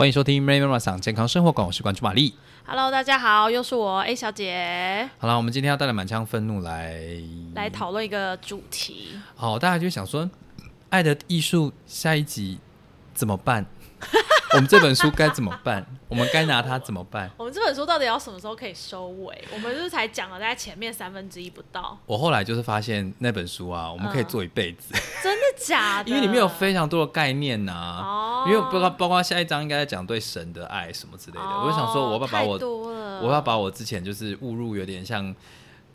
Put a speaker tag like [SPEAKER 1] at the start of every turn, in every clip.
[SPEAKER 1] 欢迎收听《Mary 妈妈讲健康生活馆》，我是关注玛丽。
[SPEAKER 2] Hello，大家好，又是我 A 小姐
[SPEAKER 1] 好了，我们今天要带来满腔愤怒来
[SPEAKER 2] 来讨论一个主题。
[SPEAKER 1] 好，大家就想说，《爱的艺术》下一集怎么办？我们这本书该怎么办？我们该拿它怎么办？
[SPEAKER 2] 我们这本书到底要什么时候可以收尾？我们就是才讲了大概前面三分之一不到，
[SPEAKER 1] 我后来就是发现那本书啊，我们可以做一辈子，
[SPEAKER 2] 真的假的？
[SPEAKER 1] 因为里面有非常多的概念呐、
[SPEAKER 2] 哦，
[SPEAKER 1] 因为包括包括下一章应该在讲对神的爱什么之类的，我就想说，我要把我我要把我之前就是误入有点像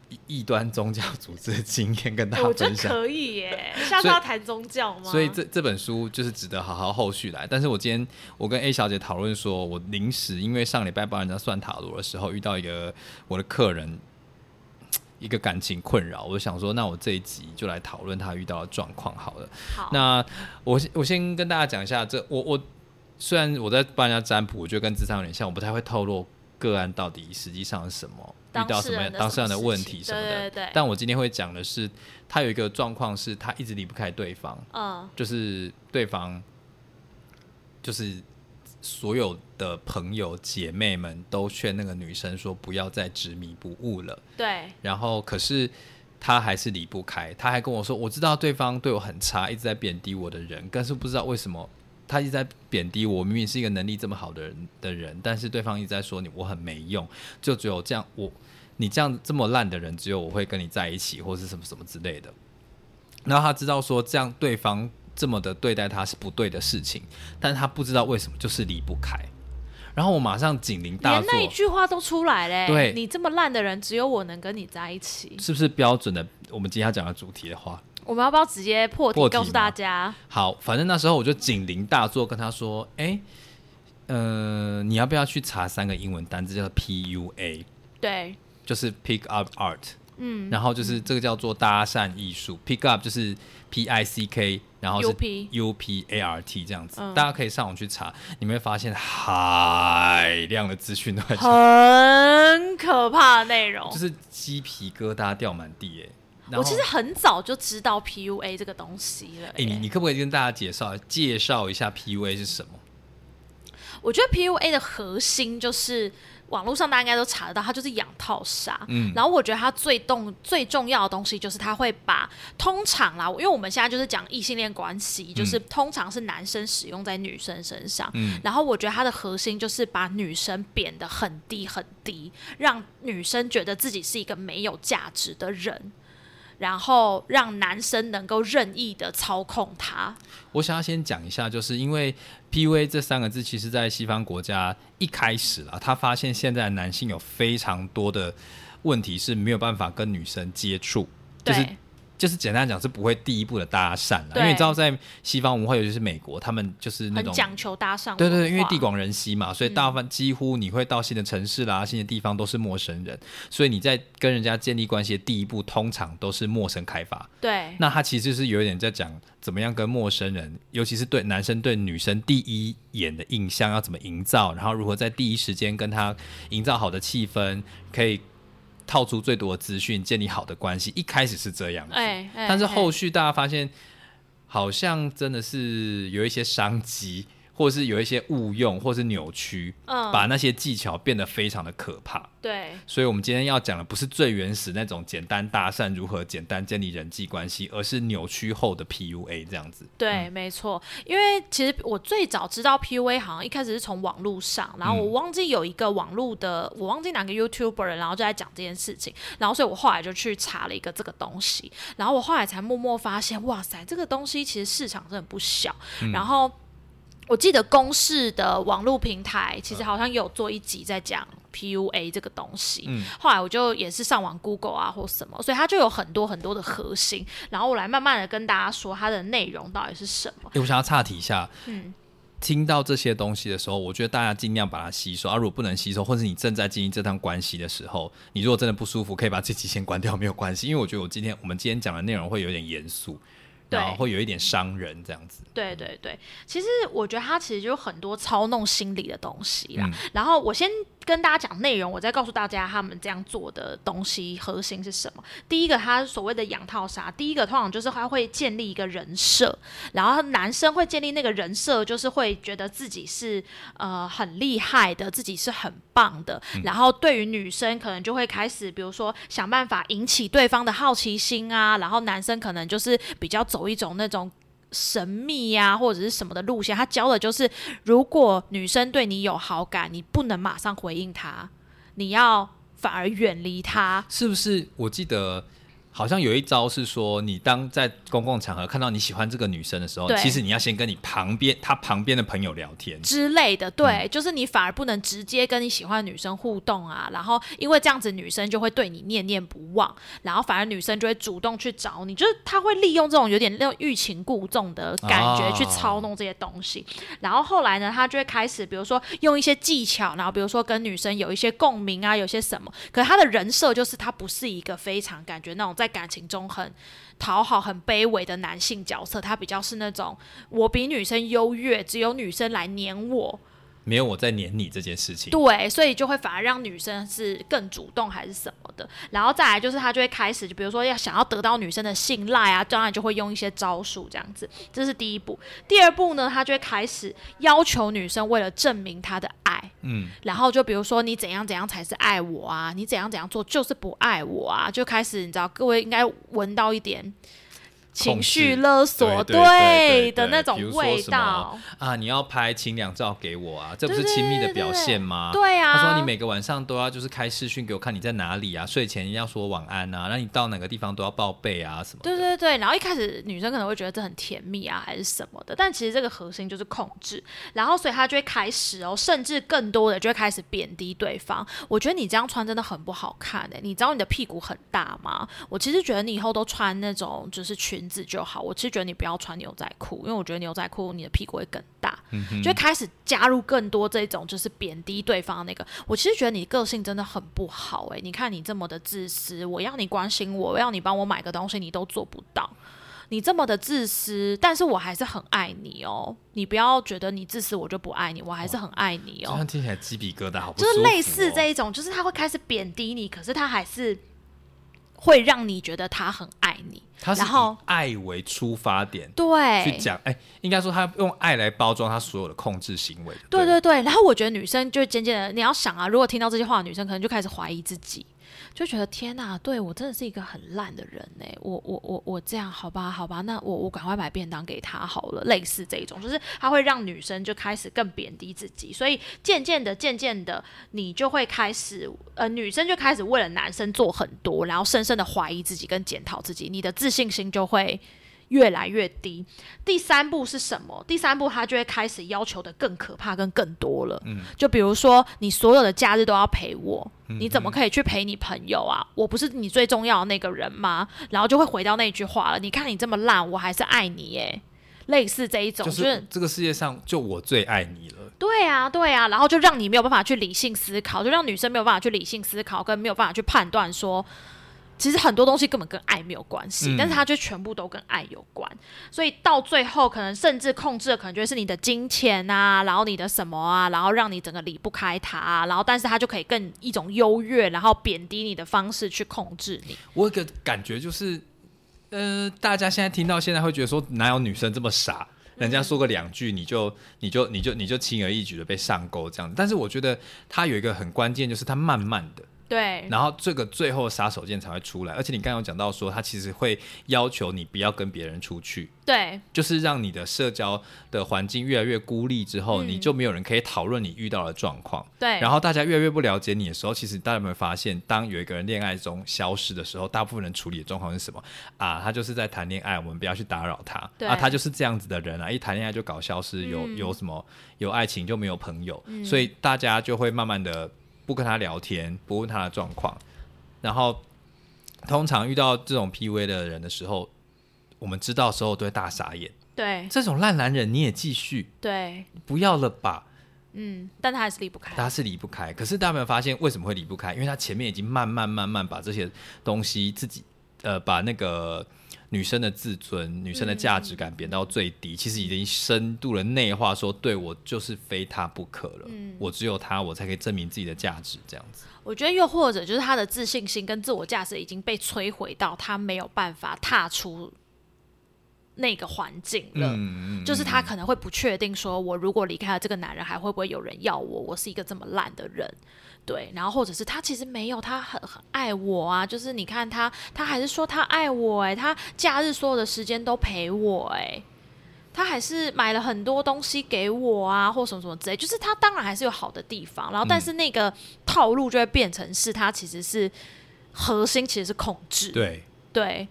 [SPEAKER 1] 异异端宗教组织的经验跟大家
[SPEAKER 2] 哎我觉得
[SPEAKER 1] 分享。
[SPEAKER 2] 可以耶。下次要谈宗教吗？
[SPEAKER 1] 所以这这本书就是值得好好后续来。但是我今天我跟 A 小姐讨论说，我临时因为上礼拜帮人家算塔罗的时候遇到一个我的客人一个感情困扰，我就想说，那我这一集就来讨论他遇到的状况好了。
[SPEAKER 2] 好，
[SPEAKER 1] 那我先我先跟大家讲一下，这我我虽然我在帮人家占卜，我觉得跟智商有点像，我不太会透露个案到底实际上是什么，遇到什么
[SPEAKER 2] 当事人的
[SPEAKER 1] 当事人的问题什么的。
[SPEAKER 2] 对对对
[SPEAKER 1] 但我今天会讲的是，他有一个状况是他一直离不开对方，
[SPEAKER 2] 嗯
[SPEAKER 1] 就是对方就是。所有的朋友姐妹们都劝那个女生说不要再执迷不悟了，
[SPEAKER 2] 对
[SPEAKER 1] 然后可是他还是离不开，他还跟我说，我知道对方对我很差，一直在贬低我的人，但是不知道为什么他一直在贬低我，明明是一个能力这么好的人的人，但是对方一直在说你我很没用，就只有这样我你这样这么烂的人，只有我会跟你在一起，或是什么什么之类的。然后他知道说这样对方这么的对待他是不对的事情，但是他不知道为什么就是离不开。然后我马上警铃大作，
[SPEAKER 2] 连那一句话都出来嘞。
[SPEAKER 1] 对
[SPEAKER 2] 你这么烂的人，只有我能跟你在一起。
[SPEAKER 1] 是不是标准的？我们今天要讲的主题的话，
[SPEAKER 2] 我们要不要直接破题告诉大家？
[SPEAKER 1] 好，反正那时候我就警铃大作，跟他说：“哎、呃，你要不要去查三个英文单字，叫做 PUA，
[SPEAKER 2] 对，
[SPEAKER 1] 就是 Pick Up Art，
[SPEAKER 2] 嗯，
[SPEAKER 1] 然后就是这个叫做搭讪艺术，Pick Up 就是 P I C K，然后是
[SPEAKER 2] UP
[SPEAKER 1] U P A R T 这样子，
[SPEAKER 2] 嗯。
[SPEAKER 1] 大家可以上网去查，你们会发现海量的资讯都在，
[SPEAKER 2] 很可怕的内容。
[SPEAKER 1] 就是鸡皮疙瘩掉满地耶。然后
[SPEAKER 2] 我其实很早就知道 PUA 这个东西了、
[SPEAKER 1] 哎、你
[SPEAKER 2] 欸
[SPEAKER 1] 你可不可以跟大家介绍介绍一下 PUA 是什么？
[SPEAKER 2] 我觉得 PUA 的核心就是网络上大家应该都查得到，它就是养套杀。
[SPEAKER 1] 嗯
[SPEAKER 2] 然后我觉得它最动最重要的东西就是它会把通常啦，因为我们现在就是讲异性恋关系，就是通常是男生使用在女生身上。
[SPEAKER 1] 嗯
[SPEAKER 2] 然后我觉得它的核心就是把女生贬得很低很低，让女生觉得自己是一个没有价值的人。然后让男生能够任意的操控她，
[SPEAKER 1] 我想要先讲一下，就是因为 PUA 这三个字，其实在西方国家一开始啦，他发现现在男性有非常多的问题是没有办法跟女生接触，就是
[SPEAKER 2] 对
[SPEAKER 1] 就是简单讲是不会第一步的搭讪了，因为你知道在西方文化，尤其是美国，他们就是那种。
[SPEAKER 2] 讲求搭讪。
[SPEAKER 1] 对对对，因为地。广人稀嘛，
[SPEAKER 2] 嗯
[SPEAKER 1] 所以大部分几乎你会到新的城市啦、新的地方都是陌生人，所以你在跟人家建立关系的第一步，通常都是陌生开发。
[SPEAKER 2] 对，
[SPEAKER 1] 那他其实是有一点在讲怎么样跟陌生人，尤其是对男生对女生第一眼的印象要怎么营造，然后如何在第一时间跟他营造好的气氛，可以套出最多的资讯，建立好的关系。一开始是这样子，
[SPEAKER 2] 哎、哎
[SPEAKER 1] 但是
[SPEAKER 2] 哎
[SPEAKER 1] 后续大家发现，好像真的是有一些商机，或者是有一些误用，或是扭曲，
[SPEAKER 2] 嗯
[SPEAKER 1] 把那些技巧变得非常的可怕。
[SPEAKER 2] 对
[SPEAKER 1] 所以，我们今天要讲的不是最原始那种简单搭讪如何简单建立人际关系，而是扭曲后的 PUA 这样子。
[SPEAKER 2] 对，没错。因为其实我最早知道 PUA 好像一开始是从网络上，然后我忘记有一个网络的，我忘记哪个 YouTuber，然后就在讲这件事情，然后所以我后来就去查了一个这个东西，然后我后来才默默发现，哇塞，这个东西其实市场真的不小，然后。我记得公式的网络平台其实好像有做一集在讲 PUA 这个东西，
[SPEAKER 1] 嗯
[SPEAKER 2] 后来我就也是上网 Google 啊或什么，所以它就有很多很多的核心，然后我来慢慢的跟大家说它的内容到底是什么。
[SPEAKER 1] 诶我想要岔题一下，
[SPEAKER 2] 嗯
[SPEAKER 1] 听到这些东西的时候，我觉得大家尽量把它吸收。啊，如果不能吸收，或是你正在经营这段关系的时候，你如果真的不舒服，可以把这集先关掉，没有关系。因为我觉得我今天我们今天讲的内容会有点严肃，
[SPEAKER 2] 对
[SPEAKER 1] 然后会有一点伤人这样子。
[SPEAKER 2] 对对对，其实我觉得他其实就有很多操弄心理的东西啦。
[SPEAKER 1] 嗯
[SPEAKER 2] 然后我先跟大家讲内容，我再告诉大家他们这样做的东西核心是什么。第一个，他所谓的养套杀，第一个通常就是他会建立一个人设，然后男生会建立那个人设，就是会觉得自己是呃很厉害的，自己是很棒的。然后对于女生，可能就会开始，比如说想办法引起对方的好奇心啊。然后男生可能就是比较走一种那种。神秘呀，或者是什么的路线，他教的就是，如果女生对你有好感，你不能马上回应她，你要反而远离她，
[SPEAKER 1] 是不是？我记得。好像有一招是说，你当在公共场合看到你喜欢这个女生的时候，其实你要先跟你旁边她旁边的朋友聊天
[SPEAKER 2] 之类的。对，就是你反而不能直接跟你喜欢的女生互动啊。然后因为这样子，女生就会对你念念不忘，然后反而女生就会主动去找你，就是她会利用这种有点那种欲擒故纵的感觉去操弄这些东西。然后后来呢，她就会开始，比如说用一些技巧，然后比如说跟女生有一些共鸣啊，有些什么。可是她的人设就是她不是一个非常感觉那种在。在感情中很讨好、很卑微的男性角色，他比较是那种我比女生优越，只有女生来黏我。
[SPEAKER 1] 没有我在黏你这件事情，
[SPEAKER 2] 对，所以就会反而让女生是更主动还是什么的，然后再来就是他就会开始，就比如说要想要得到女生的信赖啊，当然就会用一些招数这样子，这是第一步。第二步呢，他就会开始要求女生为了证明他的爱，嗯，然后就比如说你怎样怎样才是爱我啊，你怎样怎样做就是不爱我啊，就开始你知道各位应该闻到一点。情绪勒索
[SPEAKER 1] 对
[SPEAKER 2] 的那种味道
[SPEAKER 1] 啊！你要拍清凉照给我啊，这不是亲密的表现吗？
[SPEAKER 2] 对啊，
[SPEAKER 1] 他说你每个晚上都要就是开视讯给我看你在哪里啊，睡前要说晚安啊，那你到哪个地方都要报备啊什么？
[SPEAKER 2] 对对对，然后一开始女生可能会觉得这很甜蜜啊，还是什么的，但其实这个核心就是控制，然后所以他就会开始哦，甚至更多的就会开始贬低对方。我觉得你这样穿真的很不好看哎，你知道你的屁股很大吗？我其实觉得你以后都穿那种就是裙。子就好，我其实觉得你不要穿牛仔裤，因为我觉得牛仔裤你的屁股会更大，嗯就开始加入更多这种就是贬低对方的那个。我其实觉得你个性真的很不好哎，你看你这么的自私，我要你关心我，我要你帮我买个东西，你都做不到，你这么的自私，但是我还是很爱你哦。你不要觉得你自私我就不爱你，我还是很爱你哦。
[SPEAKER 1] 这样听起来鸡皮疙瘩，好不
[SPEAKER 2] 就是类似这一种，就是他会开始贬低你，可是他还是。会让你觉得他很爱你，
[SPEAKER 1] 他是以爱为出发点，
[SPEAKER 2] 对，
[SPEAKER 1] 去讲，哎，应该说他用爱来包装他所有的控制行为，
[SPEAKER 2] 对对对。然后我觉得女生就渐渐的，你要想啊，如果听到这些话，女生可能就开始怀疑自己。就觉得天呐，对我真的是一个很烂的人呢。我我我我这样好吧，好吧，那我我赶快买便当给他好了。类似这种，就是他会让女生就开始更贬低自己，所以渐渐的、渐渐的，你就会开始，呃，女生就开始为了男生做很多，然后深深的怀疑自己跟检讨自己，你的自信心就会。越来越低。第三步是什么？第三步他就会开始要求的更可怕、跟更多了。嗯，就比如说你所有的假日都要陪我，你怎么可以去陪你朋友啊？我不是你最重要的那个人吗？然后就会回到那句话了。你看你这么烂，我还是爱你耶。类似这一种，
[SPEAKER 1] 就是这个世界上就我最爱你了。
[SPEAKER 2] 对啊，对啊，然后就让你没有办法去理性思考，就让女生没有办法去理性思考，跟没有办法去判断说。其实很多东西根本跟爱没有关系，但是它却全部都跟爱有关，所以到最后可能甚至控制的可能就是你的金钱啊，然后你的什么啊，然后让你整个离不开他，然后但是他就可以更一种优越，然后贬低你的方式去控制你。
[SPEAKER 1] 我有个感觉就是，呃，大家现在听到现在会觉得说，哪有女生这么傻？人家说个两句你就你就你就你就轻而易举的被上钩这样子。但是我觉得他有一个很关键，就是他慢慢的。
[SPEAKER 2] 对，
[SPEAKER 1] 然后这个最后杀手锏才会出来，而且你刚刚有讲到说，他其实会要求你不要跟别人出去，
[SPEAKER 2] 对，
[SPEAKER 1] 就是让你的社交的环境越来越孤立之后，你就没有人可以讨论你遇到的状况，
[SPEAKER 2] 对，
[SPEAKER 1] 然后大家越来越不了解你的时候，其实大家有没有发现，当有一个人恋爱中消失的时候，大部分人处理的状况是什么？啊？他就是在谈恋爱，我们不要去打扰他，啊，他就是这样子的人啊，一谈恋爱就搞消失，有有什么有爱情就没有朋友，所以大家就会慢慢的。不跟他聊天，不问他的状况，然后通常遇到这种 P V 的人的时候，我们知道时候都会大傻眼。
[SPEAKER 2] 对，
[SPEAKER 1] 这种烂男人你也继续？
[SPEAKER 2] 对，
[SPEAKER 1] 不要了吧。
[SPEAKER 2] 嗯，但他还是离不开。
[SPEAKER 1] 他是离不开，可是大家有没有发现为什么会离不开？因为他前面已经慢慢慢慢把这些东西自己呃，把那个。女生的自尊、女生的价值感贬到最低，其实已经深度的内化，说对我就是非他不可了，我只有他，我才可以证明自己的价值，这样子。
[SPEAKER 2] 我觉得又或者就是他的自信心跟自我价值已经被摧毁到，他没有办法踏出。那个环境了，就是他可能会不确定，说我如果离开了这个男人，还会不会有人要我？我是一个这么烂的人，对。然后或者是他其实没有，他很很爱我啊。就是你看他，他还是说他爱我，哎，他假日所有的时间都陪我，哎，他还是买了很多东西给我啊，或什么什么之类。就是他当然还是有好的地方，然后但是那个套路就会变成是他其实是核心，其实是控制。
[SPEAKER 1] 对
[SPEAKER 2] 对。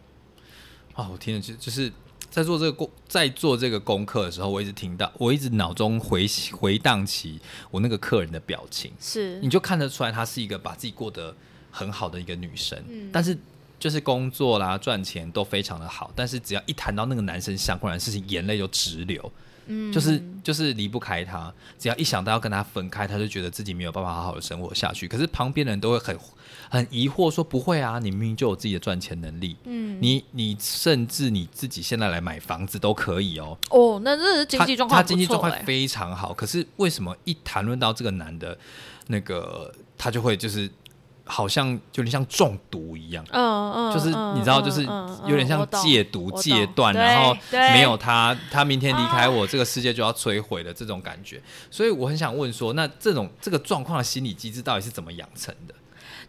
[SPEAKER 1] 啊，我听了就就是。在做这个功，在做这个功课的时候，我一直听到，我一直脑中回回荡起我那个客人的表情，
[SPEAKER 2] 是，
[SPEAKER 1] 你就看得出来，她是一个把自己过得很好的一个女生，嗯，但是就是工作啦、赚钱都非常的好，但是只要一谈到那个男生相关的事情，眼泪就直流。嗯，就是就是离不开他，只要一想到要跟他分开，他就觉得自己没有办法好好的生活下去。可是旁边的人都会很很疑惑，说不会啊，你明明就有自己的赚钱能力，嗯，你你甚至你自己现在来买房子都可以哦。
[SPEAKER 2] 哦，那这是经济状况，他
[SPEAKER 1] 经济状况非常好。可是为什么一谈论到这个男的，那个他就会就是。好像有点像中毒一样，嗯嗯，就是你知道，就是有点像戒毒戒断，然后没有他，他明天离开我，这个世界就要摧毁的这种感觉。所以我很想问说，那这种这个状况的心理机制到底是怎么养成的？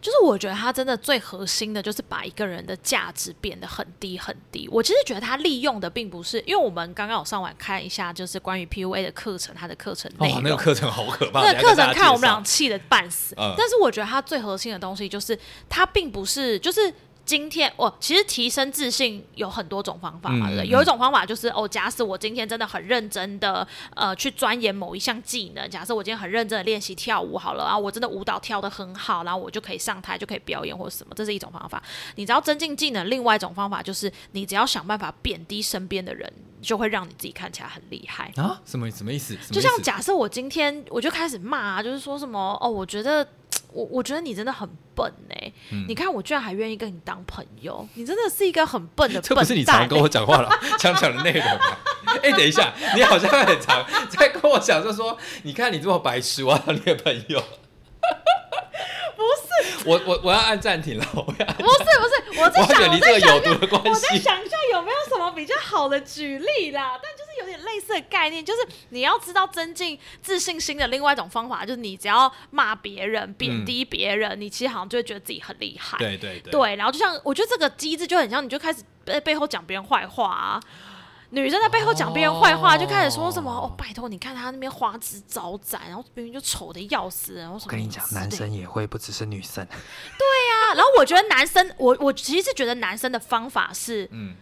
[SPEAKER 2] 就是我觉得他真的最核心的，就是把一个人的价值变得很低很低。我其实觉得他利用的并不是，因为我们刚刚有上网看一下，就是关于 PUA 的课程，他的课程内容，
[SPEAKER 1] 那个课程好可怕，
[SPEAKER 2] 那个课程看我们俩气的半死。但是我觉得他最核心的东西，就是他并不是就是。今天我其实提升自信有很多种方法嘛？有一种方法就是哦，假使我今天真的很认真的呃去钻研某一项技能，假设我今天很认真的练习跳舞好了，然后我真的舞蹈跳得很好，然后我就可以上台就可以表演或者什么，这是一种方法。你只要增进技能，另外一种方法就是你只要想办法贬低身边的人，就会让你自己看起来很厉害
[SPEAKER 1] 啊？什么什么意思？
[SPEAKER 2] 就像假设我今天我就开始骂，就是说什么哦，我觉得。我我觉得你真的很笨哎！你看我居然还愿意跟你当朋友，你真的是一个很笨的。
[SPEAKER 1] 这不是你常跟我讲话了，常讲的内容吗？哎，等一下，你好像很常在跟我讲，就说你看你这么白痴，我要当你的朋友。
[SPEAKER 2] 不是，
[SPEAKER 1] 我我我要按暂停了。我要
[SPEAKER 2] 不是不是，我在想
[SPEAKER 1] 你这个有毒的关系。我
[SPEAKER 2] 在想一下有没有什么比较好的举例啦，但就是有点类似的概念，就是你要知道增进自信心的另外一种方法，就是你只要骂别人、贬低别人，你其实好像就会觉得自己很厉害。
[SPEAKER 1] 对对对。
[SPEAKER 2] 对，然后就像我觉得这个机制就很像，你就开始在背后讲别人坏话啊。女生在背后讲别人坏话，就开始说什么哦，拜托你看他那边花枝招展，然后明明就丑的要死，然后什么？我
[SPEAKER 1] 跟你讲，男生也会，不只是女生。对
[SPEAKER 2] 呀，然后我觉得男生，我我其实是觉得男生的方法是嗯。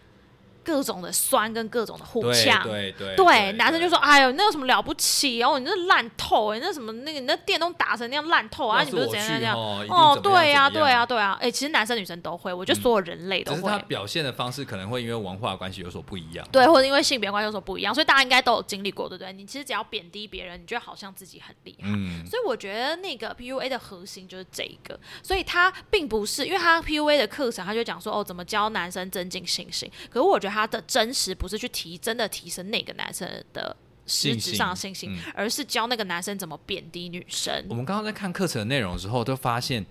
[SPEAKER 2] 各种的酸跟各种的互呛，
[SPEAKER 1] 对对
[SPEAKER 2] 对，男生就说：“哎呦，那有什么了不起？哦，你那烂透哎，那什么那个你那电动打成那样烂透啊？你不是怎样怎样？哦，对呀，对呀，对啊！哎，其实男生女生都会，我觉得所有人类都会。
[SPEAKER 1] 他表现的方式可能会因为文化关系有所不一样，
[SPEAKER 2] 对，或者因为性别关系有所不一样，所以大家应该都有经历过，对不对？你其实只要贬低别人，你觉得好像自己很厉害。嗯，所以我觉得那个 PUA 的核心就是这一个，所以他并不是因为他 PUA 的课程，他就讲说哦，怎么教男生增进信心。可是我觉得他的真实。不是去提真的提升那个男生的实质上的信心，而是教那个男生怎么贬低女生。
[SPEAKER 1] 我们刚刚在看课程的内容的时候，都发现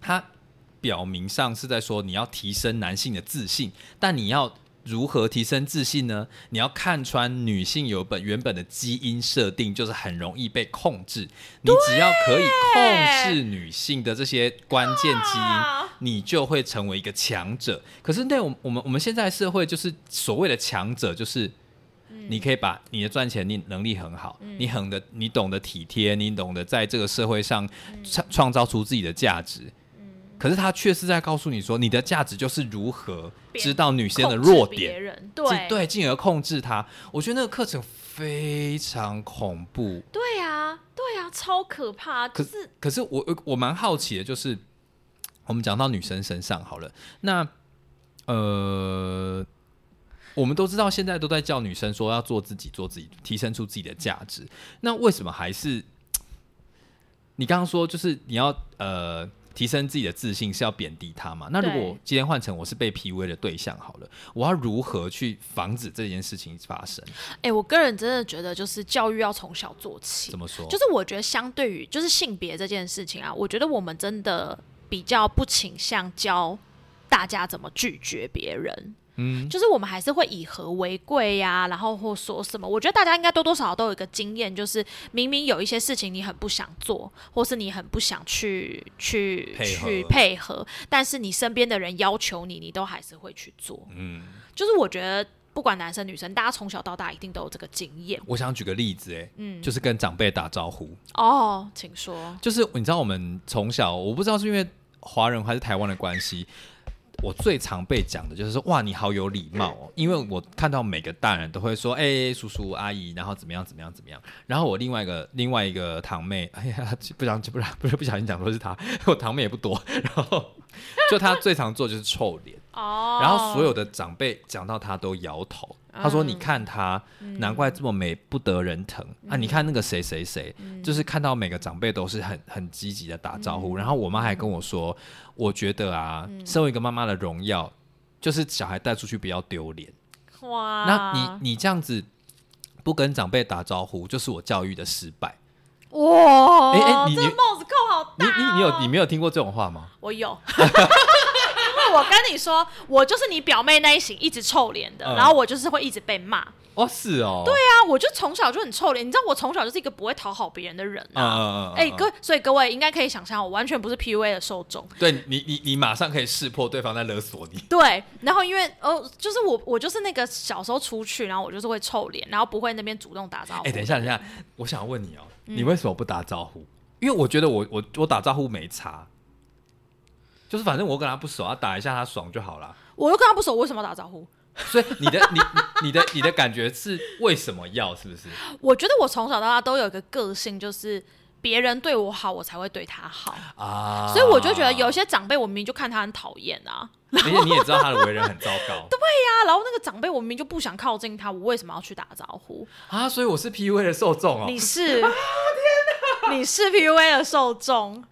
[SPEAKER 1] 他表明上是在说你要提升男性的自信，但你要如何提升自信呢？你要看穿女性有本原本的基因设定，就是很容易被控制。你只要可以控制女性的这些关键基因。你就会成为一个强者。可是，那我我们我们现在社会就是所谓的强者，就是你可以把你的赚钱，你能力很好，你很的，你懂得体贴，你懂得在这个社会上创创造出自己的价值。可是他却是在告诉你说，你的价值就是如何知道女生的弱点，
[SPEAKER 2] 对
[SPEAKER 1] 对，进而控制她。我觉得那个课程非常恐怖。
[SPEAKER 2] 对啊，对啊，超可怕。可是，
[SPEAKER 1] 可是我我蛮好奇的，就是。我们讲到女生身上好了，那呃，我们都知道现在都在叫女生说要做自己，做自己，提升出自己的价值。那为什么还是你刚刚说就是你要呃提升自己的自信是要贬低他嘛？那如果今天换成我是被 PUA 的对象好了，我要如何去防止这件事情发生？
[SPEAKER 2] 哎、我个人真的觉得就是教育要从小做起
[SPEAKER 1] 怎。么说？
[SPEAKER 2] 就是我觉得相对于就是性别这件事情啊，我觉得我们真的比较不倾向教大家怎么拒绝别人。
[SPEAKER 1] 嗯，
[SPEAKER 2] 就是我们还是会以和为贵呀，然后或说什么，我觉得大家应该多多少少都有一个经验，就是明明有一些事情你很不想做，或是你很不想去去
[SPEAKER 1] 配
[SPEAKER 2] 去配合，但是你身边的人要求你，你都还是会去做。
[SPEAKER 1] 嗯，
[SPEAKER 2] 就是我觉得不管男生女生，大家从小到大一定都有这个经验。
[SPEAKER 1] 我想举个例子，哎，
[SPEAKER 2] 嗯，
[SPEAKER 1] 就是跟长辈打招呼。
[SPEAKER 2] 哦，请说。
[SPEAKER 1] 就是你知道，我们从小我不知道是因为华人还是台湾的关系，我最常被讲的就是说，哇，你好有礼貌哦。因为我看到每个大人都会说，哎、叔叔阿姨，然后怎么样怎么样怎么样。然后我另外一个另外一个堂妹，哎呀，不想不然不是不小心讲说是她，我堂妹也不多。然后就她最常做就是臭脸，
[SPEAKER 2] 哦，
[SPEAKER 1] 然后所有的长辈讲到她都摇头。他说：“你看他，难怪这么美，不得人疼、啊！你看那个谁谁谁，就是看到每个长辈都是很很积极的打招呼。然后我妈还跟我说，我觉得啊，身为一个妈妈的荣耀，就是小孩带出去不要丢脸。
[SPEAKER 2] 哇，
[SPEAKER 1] 那你你这样子不跟长辈打招呼，就是我教育的失败。
[SPEAKER 2] 哇，
[SPEAKER 1] 哎哎你你
[SPEAKER 2] 这帽子扣好
[SPEAKER 1] 你
[SPEAKER 2] 大、哦。
[SPEAKER 1] 你你有你没有听过这种话吗？
[SPEAKER 2] 我有，我跟你说，我就是你表妹那一型一直臭脸的，
[SPEAKER 1] 嗯
[SPEAKER 2] 然后我就是会一直被骂。
[SPEAKER 1] 哦，是哦，
[SPEAKER 2] 对啊，我就从小就很臭脸，你知道我从小就是一个不会讨好别人的人
[SPEAKER 1] 嗯，
[SPEAKER 2] 啊。
[SPEAKER 1] 嗯嗯嗯，
[SPEAKER 2] 哎、
[SPEAKER 1] 嗯
[SPEAKER 2] 各所以各位应该可以想象，我完全不是 PUA 的受众。
[SPEAKER 1] 对你你你马上可以识破对方在勒索你。
[SPEAKER 2] 对，然后因为哦，就是我我就是那个小时候出去，然后我就是会臭脸，然后不会那边主动打招呼。
[SPEAKER 1] 哎、等一下，等一下，我想问你哦、
[SPEAKER 2] 嗯
[SPEAKER 1] 你为什么不打招呼？因为我觉得我我我打招呼没差，就是反正我跟他不熟，他打一下他爽就好了。
[SPEAKER 2] 我又跟他不熟，我为什么要打招呼？
[SPEAKER 1] 所以你的你你你的你的感觉是为什么要？是不是？
[SPEAKER 2] 我觉得我从小到大都有一个个性，就是别人对我好，我才会对他好。
[SPEAKER 1] 啊，
[SPEAKER 2] 所以我就觉得有些长辈，我明明就看他很讨厌啊，
[SPEAKER 1] 而且你也知道他的为人很糟糕
[SPEAKER 2] 对啊，然后那个长辈我明明就不想靠近他，我为什么要去打招呼？
[SPEAKER 1] 啊，所以我是 PUA 的受众哦、
[SPEAKER 2] 你是，你是 PUA 的受众，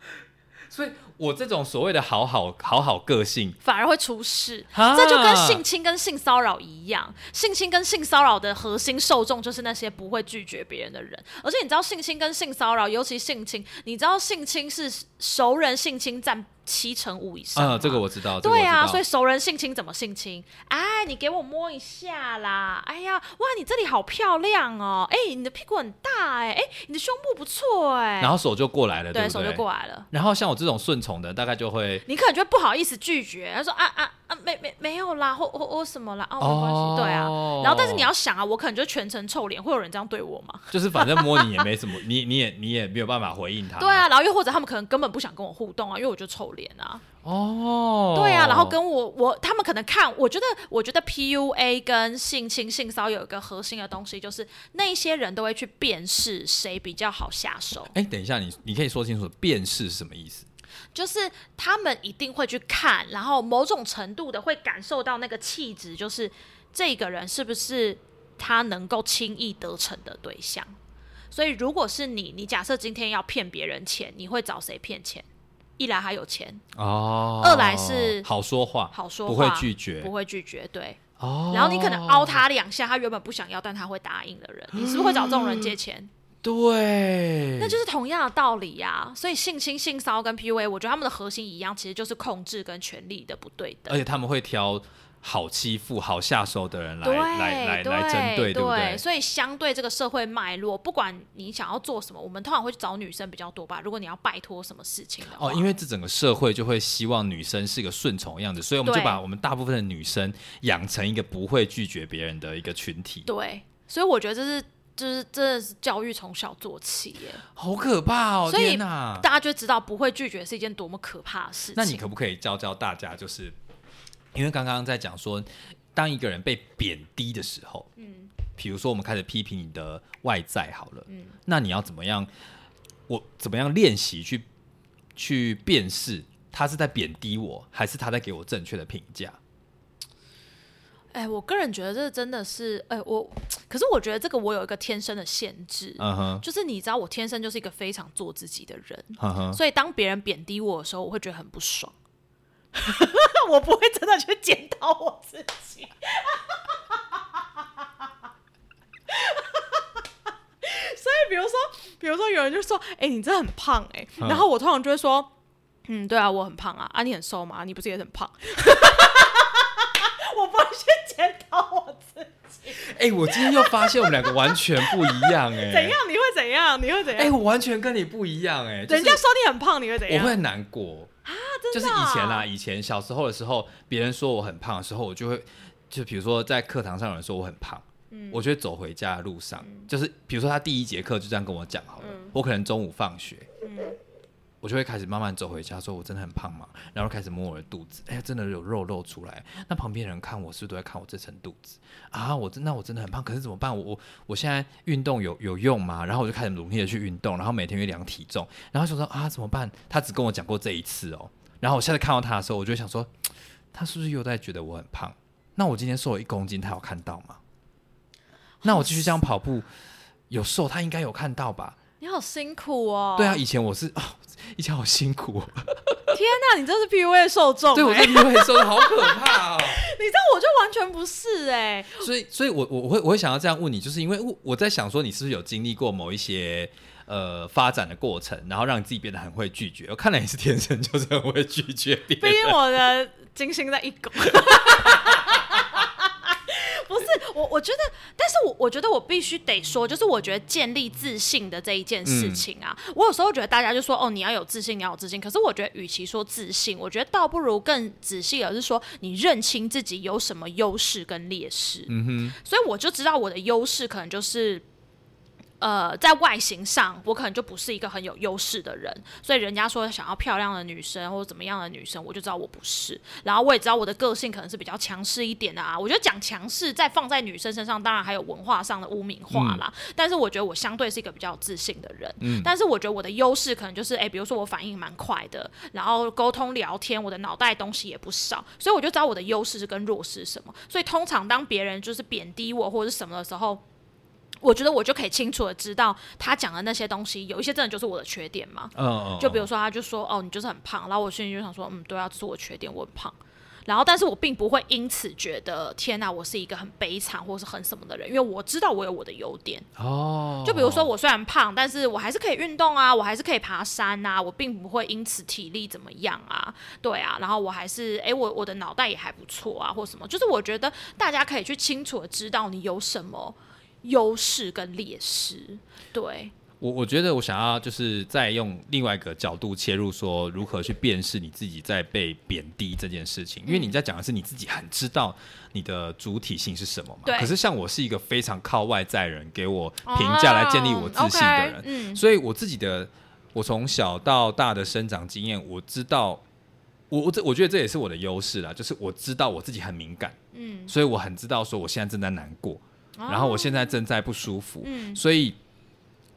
[SPEAKER 1] 所以我这种所谓的好好好好个性，
[SPEAKER 2] 反而会出事。
[SPEAKER 1] 啊
[SPEAKER 2] 这就跟性侵跟性骚扰一样，性侵跟性骚扰的核心受众就是那些不会拒绝别人的人。而且你知道性侵跟性骚扰，尤其性侵，你知道性侵是熟人性侵占七成五以上
[SPEAKER 1] 这个我知道，
[SPEAKER 2] 对啊，所以熟人性侵怎么性侵？哎，你给我摸一下啦！哎呀，哇，你这里好漂亮哦！哎，你的屁股很大哎，哎，你的胸部不错哎。
[SPEAKER 1] 然后手就过来了，
[SPEAKER 2] 对？手就过来了。
[SPEAKER 1] 然后像我这种顺从的，大概就会
[SPEAKER 2] 你可能就会不好意思拒绝，他说啊啊啊，没没没有啦，或或或什么啦，哦，没关系，对啊。然后，但是你要想啊，我可能就全程臭脸，会有人这样对我吗？
[SPEAKER 1] 就是反正摸你也没什么，你你也你也没有办法回应他。
[SPEAKER 2] 对啊，然后又或者他们可能根本不想跟我互动啊，因为我就臭脸啊。
[SPEAKER 1] 哦，
[SPEAKER 2] 对啊，然后跟我我他们可能看，我觉得我觉得 PUA 跟性侵性骚有一个核心的东西，就是那一些人都会去辨识谁比较好下手，
[SPEAKER 1] 哎，等一下，你你可以说清楚辨识是什么意思？
[SPEAKER 2] 就是他们一定会去看，然后某种程度的会感受到那个气质，就是这个人是不是他能够轻易得逞的对象。所以如果是你，你假设今天要骗别人钱，你会找谁骗钱？一来还有钱，
[SPEAKER 1] 哦，
[SPEAKER 2] 二来是
[SPEAKER 1] 好说话，
[SPEAKER 2] 好说
[SPEAKER 1] 不会拒绝
[SPEAKER 2] 不会拒绝，对。
[SPEAKER 1] 哦。
[SPEAKER 2] 然后你可能凹他两下，他原本不想要，但他会答应的人，你是不是会找这种人借钱？
[SPEAKER 1] 对，
[SPEAKER 2] 那就是同样的道理呀、所以性侵、性骚跟 PUA，我觉得他们的核心一样，其实就是控制跟权力的不对等。
[SPEAKER 1] 而且他们会挑好欺负、好下手的人来
[SPEAKER 2] 对
[SPEAKER 1] 来来来针对，对不对？
[SPEAKER 2] 所以相对这个社会脉络，不管你想要做什么，我们通常会去找女生比较多吧。如果你要拜托什么事情的话，
[SPEAKER 1] 哦，因为这整个社会就会希望女生是一个顺从的样子，所以我们就把我们大部分的女生养成一个不会拒绝别人的一个群体，
[SPEAKER 2] 对，所以我觉得这是就是真的是教育从小做起耶，
[SPEAKER 1] 好可怕哦！
[SPEAKER 2] 所以
[SPEAKER 1] 呢！
[SPEAKER 2] 大家就知道不会拒绝是一件多么可怕的事情。
[SPEAKER 1] 那你可不可以教教大家，就是因为刚刚在讲说，当一个人被贬低的时候，嗯，比如说我们开始批评你的外在好了，嗯，那你要怎么样？我怎么样练习去去辨识他是在贬低我，还是他在给我正确的评价？
[SPEAKER 2] 哎，我个人觉得这真的是，哎，我可是我觉得这个我有一个天生的限制，就是你知道我天生就是一个非常做自己的人，所以当别人贬低我的时候，我会觉得很不爽。我不会真的去检讨我自己。所以，比如说，比如说，有人就说：“哎、你真的很胖哎、
[SPEAKER 1] 嗯
[SPEAKER 2] 然后我通常就会说：“嗯，对啊，我很胖啊，啊，你很瘦吗？你不是也很胖？” 我不会去检讨我自己。
[SPEAKER 1] 哎、我今天又发现我们两个完全不一样哎、
[SPEAKER 2] 怎样？你会怎样？你会怎样
[SPEAKER 1] 哎、
[SPEAKER 2] 样？
[SPEAKER 1] 我完全跟你不一样哎、就是
[SPEAKER 2] 人家说你很胖，你会怎样？
[SPEAKER 1] 我会很难过啊，就是
[SPEAKER 2] 的啊
[SPEAKER 1] 以前啦，以前小时候的时候，别人说我很胖的时候，我就会，就比如说在课堂上有人说我很胖，
[SPEAKER 2] 嗯
[SPEAKER 1] 我就会走回家的路上，就是比如说他第一节课就这样跟我讲好了，
[SPEAKER 2] 嗯
[SPEAKER 1] 我可能中午放学，我就会开始慢慢走回家，说我真的很胖吗？然后开始摸我的肚子，哎、真的有肉露出来。那旁边人看我是不是都在看我这层肚子啊？我真那我真的很胖，可是怎么办？我我我现在运动有有用吗？然后我就开始努力的去运动，然后每天去量体重，然后就说啊怎么办？他只跟我讲过这一次哦。然后我下次看到他的时候，我就想说，他是不是又在觉得我很胖？那我今天瘦了一公斤，他有看到吗？那我继续这样跑步，有瘦，他应该有看到吧？
[SPEAKER 2] 你好辛苦哦。
[SPEAKER 1] 对啊，，以前我是哦、以前好辛苦、哦，
[SPEAKER 2] 天哪，你这是 PUA 受众、
[SPEAKER 1] 对我
[SPEAKER 2] 哎
[SPEAKER 1] 在约会瘦的好可怕哦。
[SPEAKER 2] 你知道我就完全不是哎、
[SPEAKER 1] 所以，所以我我我会我会想要这样问你，就是因为我我在想说，你是不是有经历过某一些呃发展的过程，然后让你自己变得很会拒绝？我看来你是天生就是很会拒绝别
[SPEAKER 2] 毕竟
[SPEAKER 1] 人。
[SPEAKER 2] 我的金星在一宫。我，我觉得，但是我我觉得我必须得说，就是我觉得建立自信的这一件事情啊，我有时候觉得大家就说哦，你要有自信，你要有自信。可是我觉得，与其说自信，我觉得倒不如更仔细的是说，你认清自己有什么优势跟劣势。
[SPEAKER 1] 嗯哼，
[SPEAKER 2] 所以我就知道我的优势可能就是。呃，在外形上，我可能就不是一个很有优势的人，所以人家说想要漂亮的女生或者怎么样的女生，我就知道我不是。然后我也知道我的个性可能是比较强势一点的啊。我觉得讲强势，在放在女生身上，当然还有文化上的污名化啦。但是我觉得我相对是一个比较有自信的人。
[SPEAKER 1] 嗯
[SPEAKER 2] 但是我觉得我的优势可能就是，哎、比如说我反应蛮快的，然后沟通聊天，我的脑袋东西也不少，所以我就知道我的优势是跟弱势是什么。所以通常当别人就是贬低我或者是什么的时候，我觉得我就可以清楚的知道他讲的那些东西，有一些真的就是我的缺点嘛。就比如说，他就说：“哦，你就是很胖。”然后我心里就想说：“嗯，对啊，这是我的缺点，我很胖。”然后，但是我并不会因此觉得天哪，我是一个很悲惨或是很什么的人，因为我知道我有我的优点。
[SPEAKER 1] 哦，
[SPEAKER 2] 就比如说，我虽然胖，但是我还是可以运动啊，我还是可以爬山啊，我并不会因此体力怎么样啊，对啊，然后我还是诶，我我的脑袋也还不错啊，或什么，就是我觉得大家可以去清楚的知道你有什么优势跟劣势，对，
[SPEAKER 1] 我我觉得我想要就是再用另外一个角度切入，说如何去辨识你自己在被贬低这件事情，因为你在讲的是你自己很知道你的主体性是什么嘛。
[SPEAKER 2] 对。
[SPEAKER 1] 可是像我是一个非常靠外在人给我评价来建立我自信的人，
[SPEAKER 2] 嗯。
[SPEAKER 1] 所以我自己的我从小到大的生长经验，我知道。我我这我觉得这也是我的优势啦，就是我知道我自己很敏感，
[SPEAKER 2] 嗯，
[SPEAKER 1] 所以我很知道说我现在正在难过，然后我现在正在不舒服，
[SPEAKER 2] 嗯
[SPEAKER 1] 所以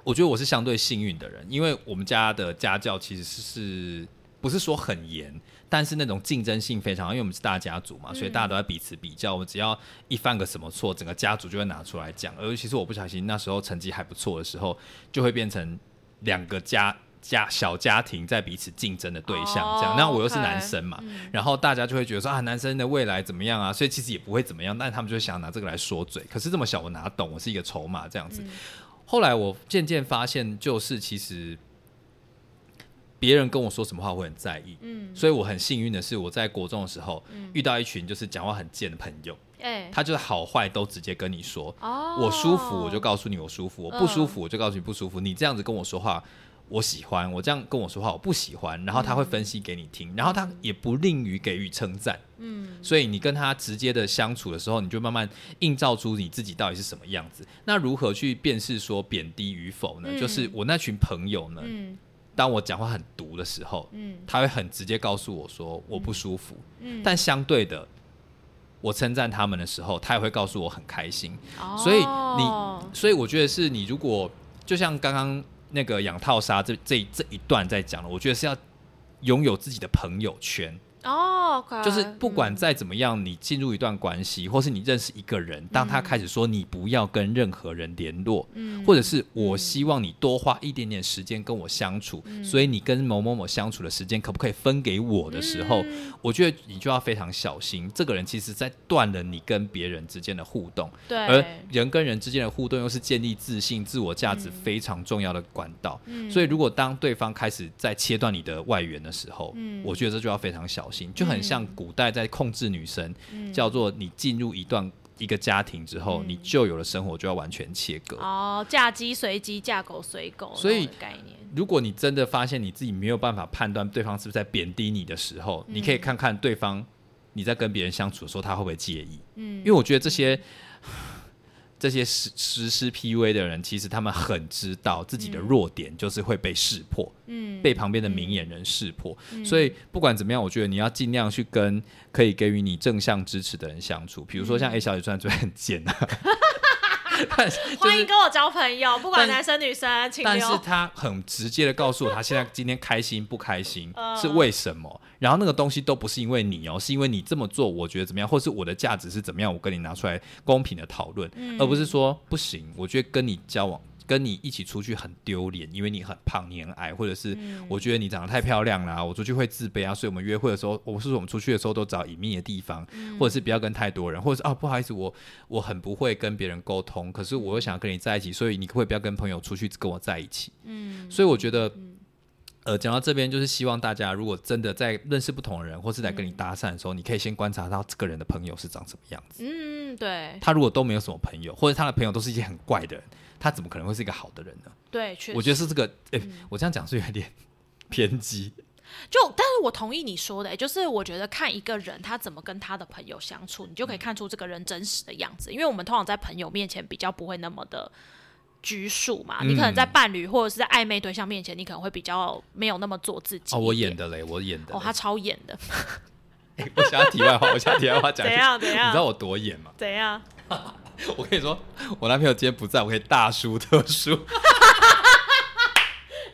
[SPEAKER 1] 我觉得我是相对幸运的人，因为我们家的家教其实是是不是说很严，但是那种竞争性非常，因为我们是大家族嘛，所以大家都在彼此比较。我只要一犯个什么错，整个家族就会拿出来讲。而尤其是我不小心那时候成绩还不错的时候，就会变成两个家。家小家庭在彼此竞争的对象，这样，
[SPEAKER 2] 哦
[SPEAKER 1] 那我又是男生嘛，然后大家就会觉得说啊，男生的未来怎么样啊？所以其实也不会怎么样，但他们就想拿这个来说嘴。可是这么小，我哪懂？我是一个筹码这样子。后来我渐渐发现，就是其实别人跟我说什么话，我会很在意。嗯，所以我很幸运的是，我在国中的时候、遇到一群就是讲话很贱的朋友，
[SPEAKER 2] 哎、
[SPEAKER 1] 他就是好坏都直接跟你说。
[SPEAKER 2] 哦，
[SPEAKER 1] 我舒服，我就告诉你我舒服；我不
[SPEAKER 2] 嗯
[SPEAKER 1] 舒服，我就告诉你不舒服。你这样子跟我说话，我喜欢；我这样跟我说话，我不喜欢。然后他会分析给你听，然后他也不吝于给予称赞。嗯，所以你跟他直接的相处的时候，你就慢慢映照出你自己到底是什么样子。那如何去辨识说贬低与否呢？
[SPEAKER 2] 嗯
[SPEAKER 1] 就是我那群朋友呢，
[SPEAKER 2] 嗯
[SPEAKER 1] 当我讲话很毒的时候，
[SPEAKER 2] 嗯
[SPEAKER 1] 他会很直接告诉我说我不舒服。
[SPEAKER 2] 嗯，
[SPEAKER 1] 但相对的，我称赞他们的时候，他也会告诉我很开心。
[SPEAKER 2] 哦
[SPEAKER 1] 所以你所以我觉得是你如果就像刚刚那个养套杀这这这一段在讲了，我觉得是要拥有自己的朋友圈。
[SPEAKER 2] 哦
[SPEAKER 1] 就是不管
[SPEAKER 2] 嗯。
[SPEAKER 1] 再怎么样，你进入一段关系，或是你认识一个人，当他开始说你不要跟任何人联络，
[SPEAKER 2] 嗯。
[SPEAKER 1] 或者是我希望你多花一点点时间跟我相处，
[SPEAKER 2] 嗯。
[SPEAKER 1] 所以你跟某某某相处的时间可不可以分给我的时候，
[SPEAKER 2] 嗯。
[SPEAKER 1] 我觉得你就要非常小心，这个人其实在断了你跟别人之间的互动，
[SPEAKER 2] 对，
[SPEAKER 1] 而人跟人之间的互动又是建立自信、自我价值非常重要的管道。
[SPEAKER 2] 嗯。
[SPEAKER 1] 所以，如果当对方开始在切断你的外援的时候，
[SPEAKER 2] 嗯。
[SPEAKER 1] 我觉得这就要非常小心，就很像古代在控制女生，
[SPEAKER 2] 嗯
[SPEAKER 1] 叫做你进入一段一个家庭之后，你旧有的生活就要完全切割。
[SPEAKER 2] 哦，嫁鸡随鸡，嫁狗随狗，
[SPEAKER 1] 所以
[SPEAKER 2] 概念。
[SPEAKER 1] 如果你真的发现你自己没有办法判断对方是不是在贬低你的时候，你
[SPEAKER 2] 嗯
[SPEAKER 1] 可以看看对方你在跟别人相处的时候，他会不会介意？
[SPEAKER 2] 嗯
[SPEAKER 1] 因为我觉得这些这些实实施 PUA 的人，其实他们很知道自己的弱点就是会被识破，
[SPEAKER 2] 嗯，
[SPEAKER 1] 被旁边的明眼人识破。所以不管怎么样，我觉得你要尽量去跟可以给予你正向支持的人相处。比如说
[SPEAKER 2] 嗯
[SPEAKER 1] 像 A 小姐，虽然嘴很贱啊，但是 就是
[SPEAKER 2] 欢迎跟我交朋友，不管男生女生，请
[SPEAKER 1] 但是。他很直接的告诉我，他现在今天开心不开心
[SPEAKER 2] 嗯
[SPEAKER 1] 是为什么？然后那个东西都不是因为你哦，是因为你这么做，我觉得怎么样，或是我的价值是怎么样，我跟你拿出来公平的讨论，
[SPEAKER 2] 嗯
[SPEAKER 1] 而不是说不行，我觉得跟你交往。跟你一起出去很丢脸，因为你很胖，你很矮，或者是
[SPEAKER 2] 嗯
[SPEAKER 1] 我觉得你长得太漂亮啦，我出去会自卑啊，所以我们约会的时候，我是说我们出去的时候都找隐秘的地方，
[SPEAKER 2] 嗯
[SPEAKER 1] 或者是不要跟太多人，或者是啊不好意思，我我很不会跟别人沟通，可是我又想要跟你在一起，所以你可不可以不要跟朋友出去跟我在一起？
[SPEAKER 2] 嗯，
[SPEAKER 1] 所以我觉得，呃，讲到这边，就是希望大家如果真的在认识不同的人，或是在跟你搭讪的时候，你可以先观察到这个人的朋友是长什么样子。
[SPEAKER 2] 嗯，对
[SPEAKER 1] 他如果都没有什么朋友，或者他的朋友都是一些很怪的人，他怎么可能会是一个好的人呢？
[SPEAKER 2] 对，确实。
[SPEAKER 1] 我觉得是这个，诶，我这样讲是有点偏激。
[SPEAKER 2] 就，但是我同意你说的、欸就是我觉得看一个人他怎么跟他的朋友相处，你就可以看出这个人真实的样子。因为我们通常在朋友面前比较不会那么的拘束嘛，你可能在
[SPEAKER 1] 嗯
[SPEAKER 2] 伴侣或者是在暧昧对象面前，你可能会比较没有那么做自己。
[SPEAKER 1] 哦，我演。的嘞，我演的。
[SPEAKER 2] 哦，他超演的，
[SPEAKER 1] 诶我想要题外话，我想要题外话讲 怎样。
[SPEAKER 2] 怎样怎
[SPEAKER 1] 你知道我多演吗？
[SPEAKER 2] 怎样？
[SPEAKER 1] 我跟你说，我男朋友今天不在，我可以大书特书。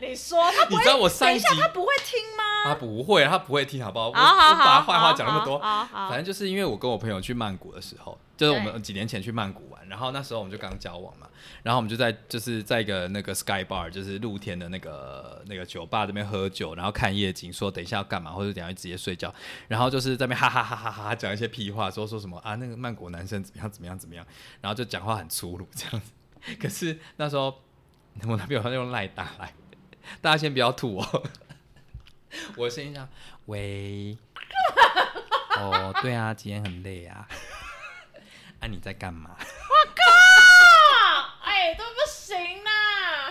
[SPEAKER 2] 你说他
[SPEAKER 1] 你知道我上一集
[SPEAKER 2] 他不会听吗？
[SPEAKER 1] 他不会，他不会听，好不好？我我把
[SPEAKER 2] 他，
[SPEAKER 1] 坏话讲那么多，反正就是因为我跟我朋友去曼谷的时候，就是我们几年前去曼谷玩，然后那时候我们就刚交往嘛，然后我们就在就是在一个那个 Sky Bar，就是露天的那个那个酒吧这边喝酒，然后看夜景，说等一下要干嘛，或者等一下就直接睡觉，然后就是在那边哈哈哈哈哈哈讲一些屁话，说说什么啊那个曼谷男生怎么样怎么样怎么样，然后就讲话很粗鲁这样子。可是那时候我男朋友他就用赖打来，大家先不要吐哦。我声音这样，喂，哦，对啊，今天很累啊。啊，你在干嘛？
[SPEAKER 2] 我靠，哎，都不行啦，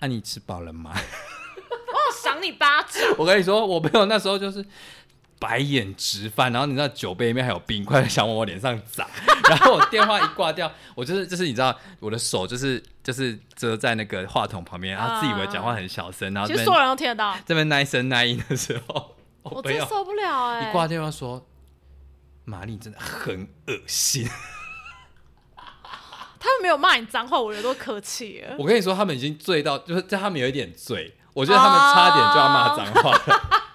[SPEAKER 1] 啊，你吃饱了吗？
[SPEAKER 2] 我想赏你巴掌。
[SPEAKER 1] 我跟你说，我朋友那时候就是白眼直翻，然后你知道酒杯里面还有冰块想往我脸上砸，然后我电话一挂掉，我就是就是你知道我的手就是就是遮在那个话筒旁边，然后自以为讲话很小声，然后
[SPEAKER 2] 其实所有人都听得到，
[SPEAKER 1] 这边耐声耐音的时候，
[SPEAKER 2] 我 真受不了哎、
[SPEAKER 1] 一挂电话说。玛丽真的很恶心，
[SPEAKER 2] 他们没有骂你脏话，我觉得都客气了。
[SPEAKER 1] 我跟你说，他们已经醉到，就是在他们有一点醉，我觉得他们差点就要骂脏话了。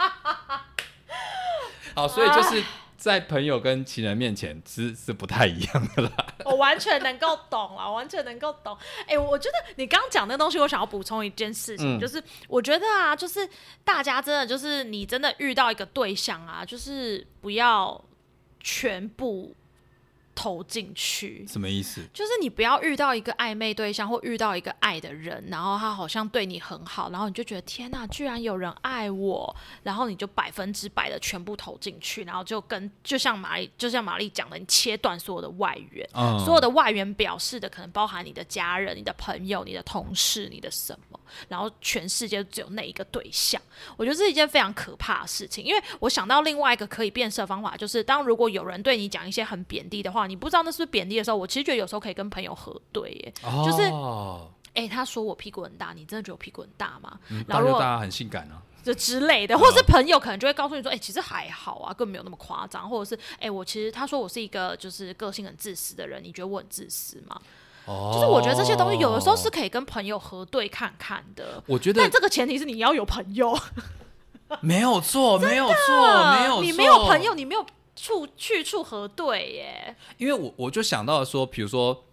[SPEAKER 1] 好，所以就是在朋友跟情人面前是是不太一样的啦。
[SPEAKER 2] 我完全能够懂啊，完全能够懂。哎、我觉得你刚刚讲那东西，我想要补充一件事情，
[SPEAKER 1] 嗯
[SPEAKER 2] 就是我觉得啊，就是大家真的就是你真的遇到一个对象啊，就是不要全部投进去。
[SPEAKER 1] 什么意思？
[SPEAKER 2] 就是你不要遇到一个暧昧对象或遇到一个爱的人，然后他好像对你很好，然后你就觉得天哪，居然有人爱我，然后你就百分之百的全部投进去，然后就跟就像玛丽就像玛丽讲的，你切断所有的外援，
[SPEAKER 1] 嗯
[SPEAKER 2] 所有的外援表示的可能包含你的家人、你的朋友、你的同事、你的什么，然后全世界只有那一个对象。我觉得这是一件非常可怕的事情，因为我想到另外一个可以变色的方法，就是当如果有人对你讲一些很贬低的话，你不知道那是贬低的时候，我其实觉得有时候可以跟朋友核对耶。就是
[SPEAKER 1] 哦
[SPEAKER 2] 诶，他说我屁股很大，你真的觉得我屁股很大吗？
[SPEAKER 1] 嗯
[SPEAKER 2] 然后
[SPEAKER 1] 大家很性感啊。
[SPEAKER 2] 这之类的，或者是朋友可能就会告诉你说，哎、其实还好啊，根本没有那么夸张，或者是，哎、我其实他说我是一个就是个性很自私的人，你觉得我很自私吗？
[SPEAKER 1] 哦，
[SPEAKER 2] 就是我觉得这些东西有的时候是，可以跟朋友核对看看的，
[SPEAKER 1] 我觉得
[SPEAKER 2] 但这个前提是你要有朋友。
[SPEAKER 1] 没有错，没有错，没有错，
[SPEAKER 2] 你没有朋友，你没有处去处核对耶。
[SPEAKER 1] 因为我我就想到说，比如说，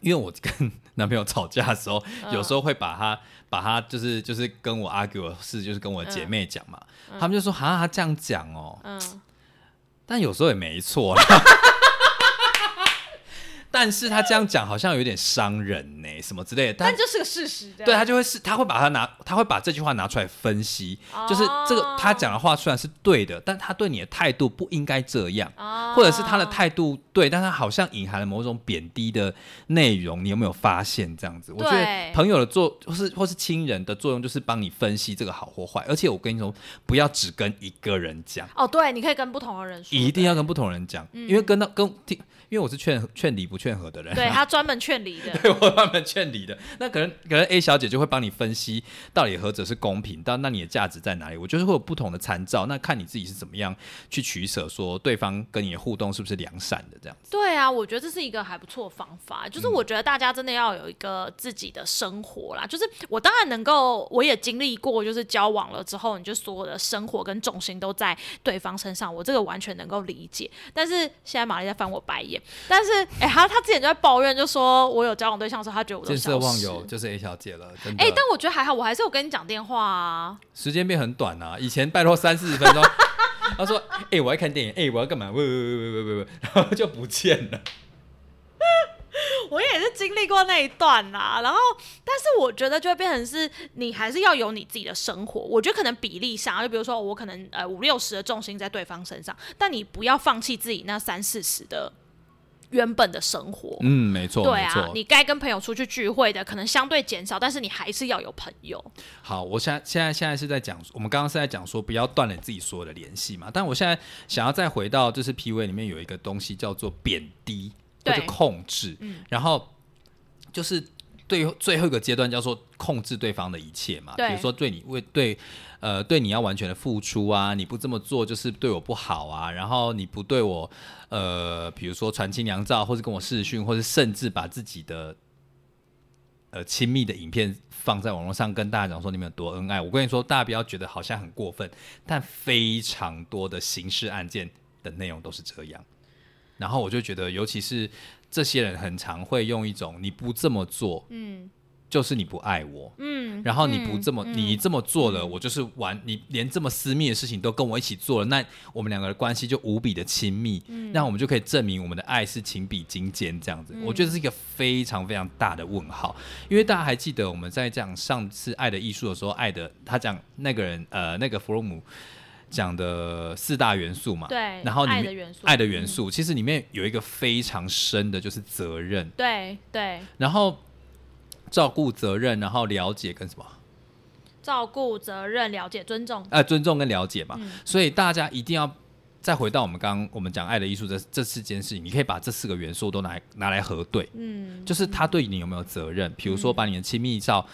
[SPEAKER 1] 因为我跟 男朋友吵架的时候，有时候会把他把他就是就是跟我 argue 的事，就是跟我姐妹讲嘛，他们就说哈，他这样讲哦，嗯，但有时候也没错。但是他这样讲好像有点伤人呢，什么之类的。
[SPEAKER 2] 但这是个事实。
[SPEAKER 1] 对他就会是，他会把他拿，他会把这句话拿出来分析，就是这个他讲的话虽然是对的，但他对你的态度不应该这样，或者是他的态度对，但他好像隐含了某种贬低的内容。你有没有发现这样子？我觉得朋友的作，或是或是亲人的作用，就是帮你分析这个好或坏。而且我跟你说，不要只跟一个人讲。
[SPEAKER 2] 哦，对，你可以跟不同的人说，
[SPEAKER 1] 一定要跟不同人讲，因为跟到跟听。因为我是劝劝离不劝和的人，
[SPEAKER 2] 对他专门劝离的，
[SPEAKER 1] 对我专门劝离的。那可能可能 A 小姐就会帮你分析到底何者是公平，到那你的价值在哪里？我就是会有不同的参照，那看你自己是怎么样去取舍，说对方跟你的互动是不是良善的这样子。
[SPEAKER 2] 对啊，我觉得这是一个还不错方法。就是我觉得大家真的要有一个自己的生活啦。就是我当然能够，我也经历过，就是交往了之后，你就所有的生活跟重心都在对方身上，我这个完全能够理解。但是现在玛丽在翻我白眼。但是，哎，他他之前就在抱怨，就说我有交往对象的时候，他觉得我
[SPEAKER 1] 见色忘友，就是 A 小姐了。
[SPEAKER 2] 哎，但我觉得还好，我还是有跟你讲电话啊。
[SPEAKER 1] 时间变很短啊，以前拜托三四十分钟，他说，哎，我要看电影，哎，我要干嘛？喂喂喂喂喂喂喂，然后就不见了。
[SPEAKER 2] 我也是经历过那一段啦，然后，但是我觉得就会变成是，你还是要有你自己的生活。我觉得可能比例上，就比如说我可能呃五六十的重心在对方身上，但你不要放弃自己那三四十的原本的生活。
[SPEAKER 1] 嗯，没错，
[SPEAKER 2] 对啊，你该跟朋友出去聚会的可能相对减少，但是你还是要有朋友。
[SPEAKER 1] 好，我现在现在现在是在讲，我们刚刚是在讲说不要断了自己所有的联系嘛，但我现在想要再回到就是 P V 里面有一个东西叫做贬低。或者控制，嗯然后就是对最后一个阶段叫做控制对方的一切嘛。比如说对你为对呃对你要完全的付出啊，你不这么做就是对我不好啊。然后你不对我呃，比如说传亲娘照，或者跟我视讯，或者甚至把自己的呃亲密的影片放在网络上跟大家讲说你们有多恩爱。我跟你说，大家不要觉得好像很过分，但非常多的刑事案件的内容都是这样。然后我就觉得，尤其是这些人，很常会用一种“你不这么做，嗯，就是你不爱我，嗯，然后你不这么，你这么做了，我就是玩，你连这么私密的事情都跟我一起做了，那我们两个的关系就无比的亲密，嗯，那我们就可以证明我们的爱是情比金坚这样子。我觉得是一个非常非常大的问号，因为大家还记得我们在讲上次《爱的艺术》的时候，爱的他讲那个人，呃，那个弗洛姆。讲的四大元素嘛，
[SPEAKER 2] 对，
[SPEAKER 1] 然后
[SPEAKER 2] 爱的元素，
[SPEAKER 1] 爱的元素，其实里面有一个非常深的，就是责任，
[SPEAKER 2] 对对，
[SPEAKER 1] 然后照顾责任，然后了解跟什么？
[SPEAKER 2] 照顾责任，了解尊重，
[SPEAKER 1] 呃，尊重跟了解嘛，所以大家一定要再回到我们刚刚我们讲爱的艺术这这四件事情，你可以把这四个元素都拿来拿来核对，嗯，就是他对你有没有责任？比如说把你的亲密照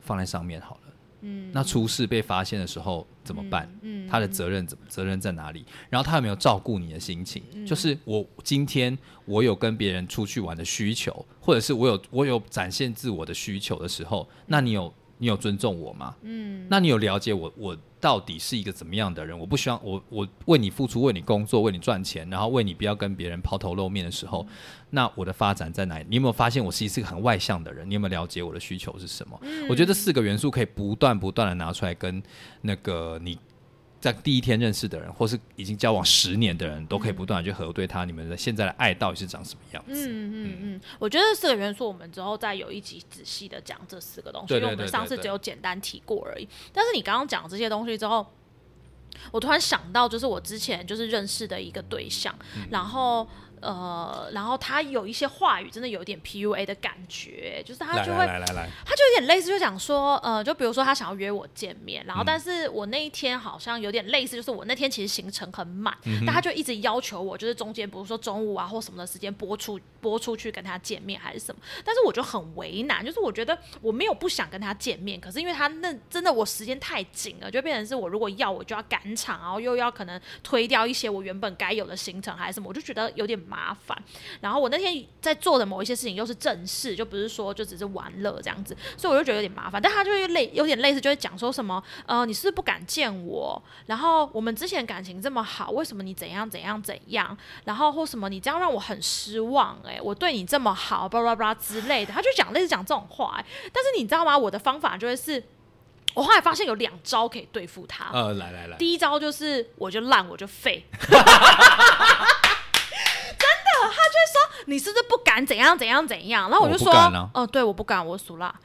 [SPEAKER 1] 放在上面好了。嗯，那出事被发现的时候怎么办？嗯，他的责任怎么责任在哪里？然后他有没有照顾你的心情？就是我今天我有跟别人出去玩的需求，或者是我有我有展现自我的需求的时候，那你有？你有尊重我吗？嗯，那你有了解我？我到底是一个怎么样的人？我不希望我我为你付出，为你工作，为你赚钱，然后为你不要跟别人抛头露面的时候，那我的发展在哪里？你有没有发现我是一是个很外向的人？你有没有了解我的需求是什么？我觉得这四个元素可以不断不断的拿出来跟那个你。在第一天认识的人，或是已经交往十年的人，都可以不断的去核对他你们的现在的爱到底是长什么样子。嗯
[SPEAKER 2] 嗯嗯，我觉得四个元素，我们之后再有一集仔细的讲这四个东西，因为我们上次只有简单提过而已。但是你刚刚讲这些东西之后，我突然想到，就是我之前就是认识的一个对象，然后。呃，然后他有一些话语，真的有点 PUA 的感觉，就是他就会，
[SPEAKER 1] 来来来，
[SPEAKER 2] 他就有点类似，就讲说，呃，就比如说他想要约我见面，然后但是我那一天好像有点类似，就是我那天其实行程很满，但他就一直要求我，就是中间比如说中午啊或什么的时间播出播出去跟他见面还是什么，但是我就很为难，就是我觉得我没有不想跟他见面，可是因为他那真的我时间太紧了，就变成是我如果要我就要赶场，然后又要可能推掉一些我原本该有的行程还是什么，我就觉得有点。麻烦。然后我那天在做的某一些事情又是正事，就不是说就只是玩乐这样子，所以我就觉得有点麻烦。但他就会类有点类似，就会讲说什么呃，你是不是不敢见我？然后我们之前感情这么好，为什么你怎样怎样怎样？然后或什么你这样让我很失望？哎，我对你这么好，巴拉巴拉之类的，他就讲类似讲这种话。但是你知道吗？我的方法就会是。我后来发现有两招可以对付他。
[SPEAKER 1] 呃，来来来，
[SPEAKER 2] 第一招就是我就烂我就废，你是不是不敢怎样怎样怎样？然后我就说，哦，对，我不敢，我属辣。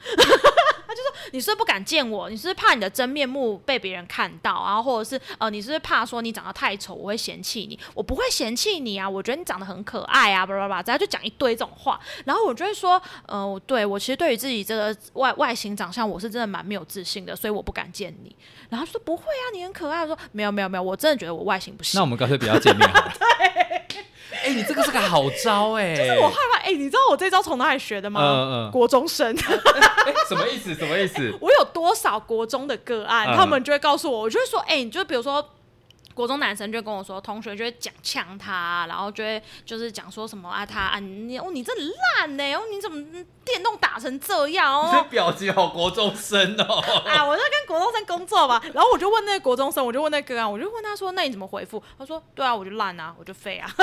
[SPEAKER 2] 他就说：“你是不是不敢见我？你是不是怕你的真面目被别人看到？然后或者是呃，你是不是怕说你长得太丑，我会嫌弃你？我不会嫌弃你啊，我觉得你长得很可爱啊，叭叭叭，然后就讲一堆这种话。然后我就会说，呃，对我其实对于自己这个外外形长相，我是真的蛮没有自信的，所以我不敢见你。然后说不会啊，你很可爱。说没有没有没有，我真的觉得我外形不行。
[SPEAKER 1] 那我们干脆不要见面好了。哎，你这个是个好招哎！
[SPEAKER 2] 就是我害怕哎，你知道我这招从哪里学的吗？嗯嗯，国中生。
[SPEAKER 1] 什么意思？什么意思？
[SPEAKER 2] 我有多少国中的个案，他们就会告诉我，我就会说，哎，你就比如说。国中男生就跟我说，同学就会讲呛他，然后就会就是讲说什么啊，他啊你哦你这烂呢，哦你怎么电动打成这样哦？
[SPEAKER 1] 这表情好国中生哦！
[SPEAKER 2] 啊，我在跟国中生工作嘛，然后我就问那个国中生，我就问那个啊，我就问他说，那你怎么回复？他说，对啊，我就烂啊，我就废啊。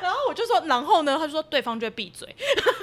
[SPEAKER 2] 然后我就说，然后呢？他就说对方就会闭嘴。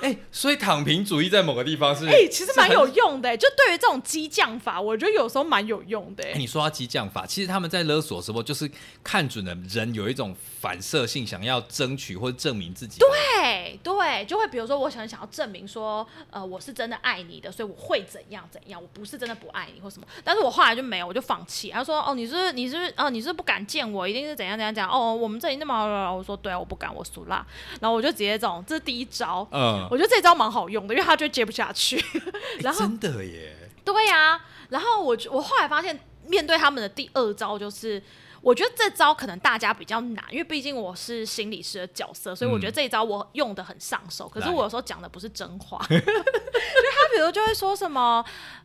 [SPEAKER 1] 哎，所以躺平主义在某个地方是
[SPEAKER 2] 哎，其实蛮有用的。就对于这种激将法，我觉得有时候蛮有用的。
[SPEAKER 1] 你说到激将法，其实他们在勒索的时候，就是看准了人有一种反射性，想要争取或者证明自己。
[SPEAKER 2] 对对，就会比如说，我想想要证明说，呃，我是真的爱你的，所以我会怎样怎样，我不是真的不爱你或什么。但是我后来就没有，我就放弃。他说，哦，你是你是哦，你是不敢见我，一定是怎样怎样讲。哦，我们这里那么好，我说对啊，我不敢。我俗辣，然后我就直接这种，这是第一招。嗯，我觉得这招蛮好用的，因为他就接不下去。然后
[SPEAKER 1] 真的耶，
[SPEAKER 2] 对呀。然后我我后来发现，面对他们的第二招就是。我觉得这招可能大家比较难，因为毕竟我是心理师的角色，所以我觉得这一招我用的很上手。可是我有时候讲的不是真话，就他比如就会说什么，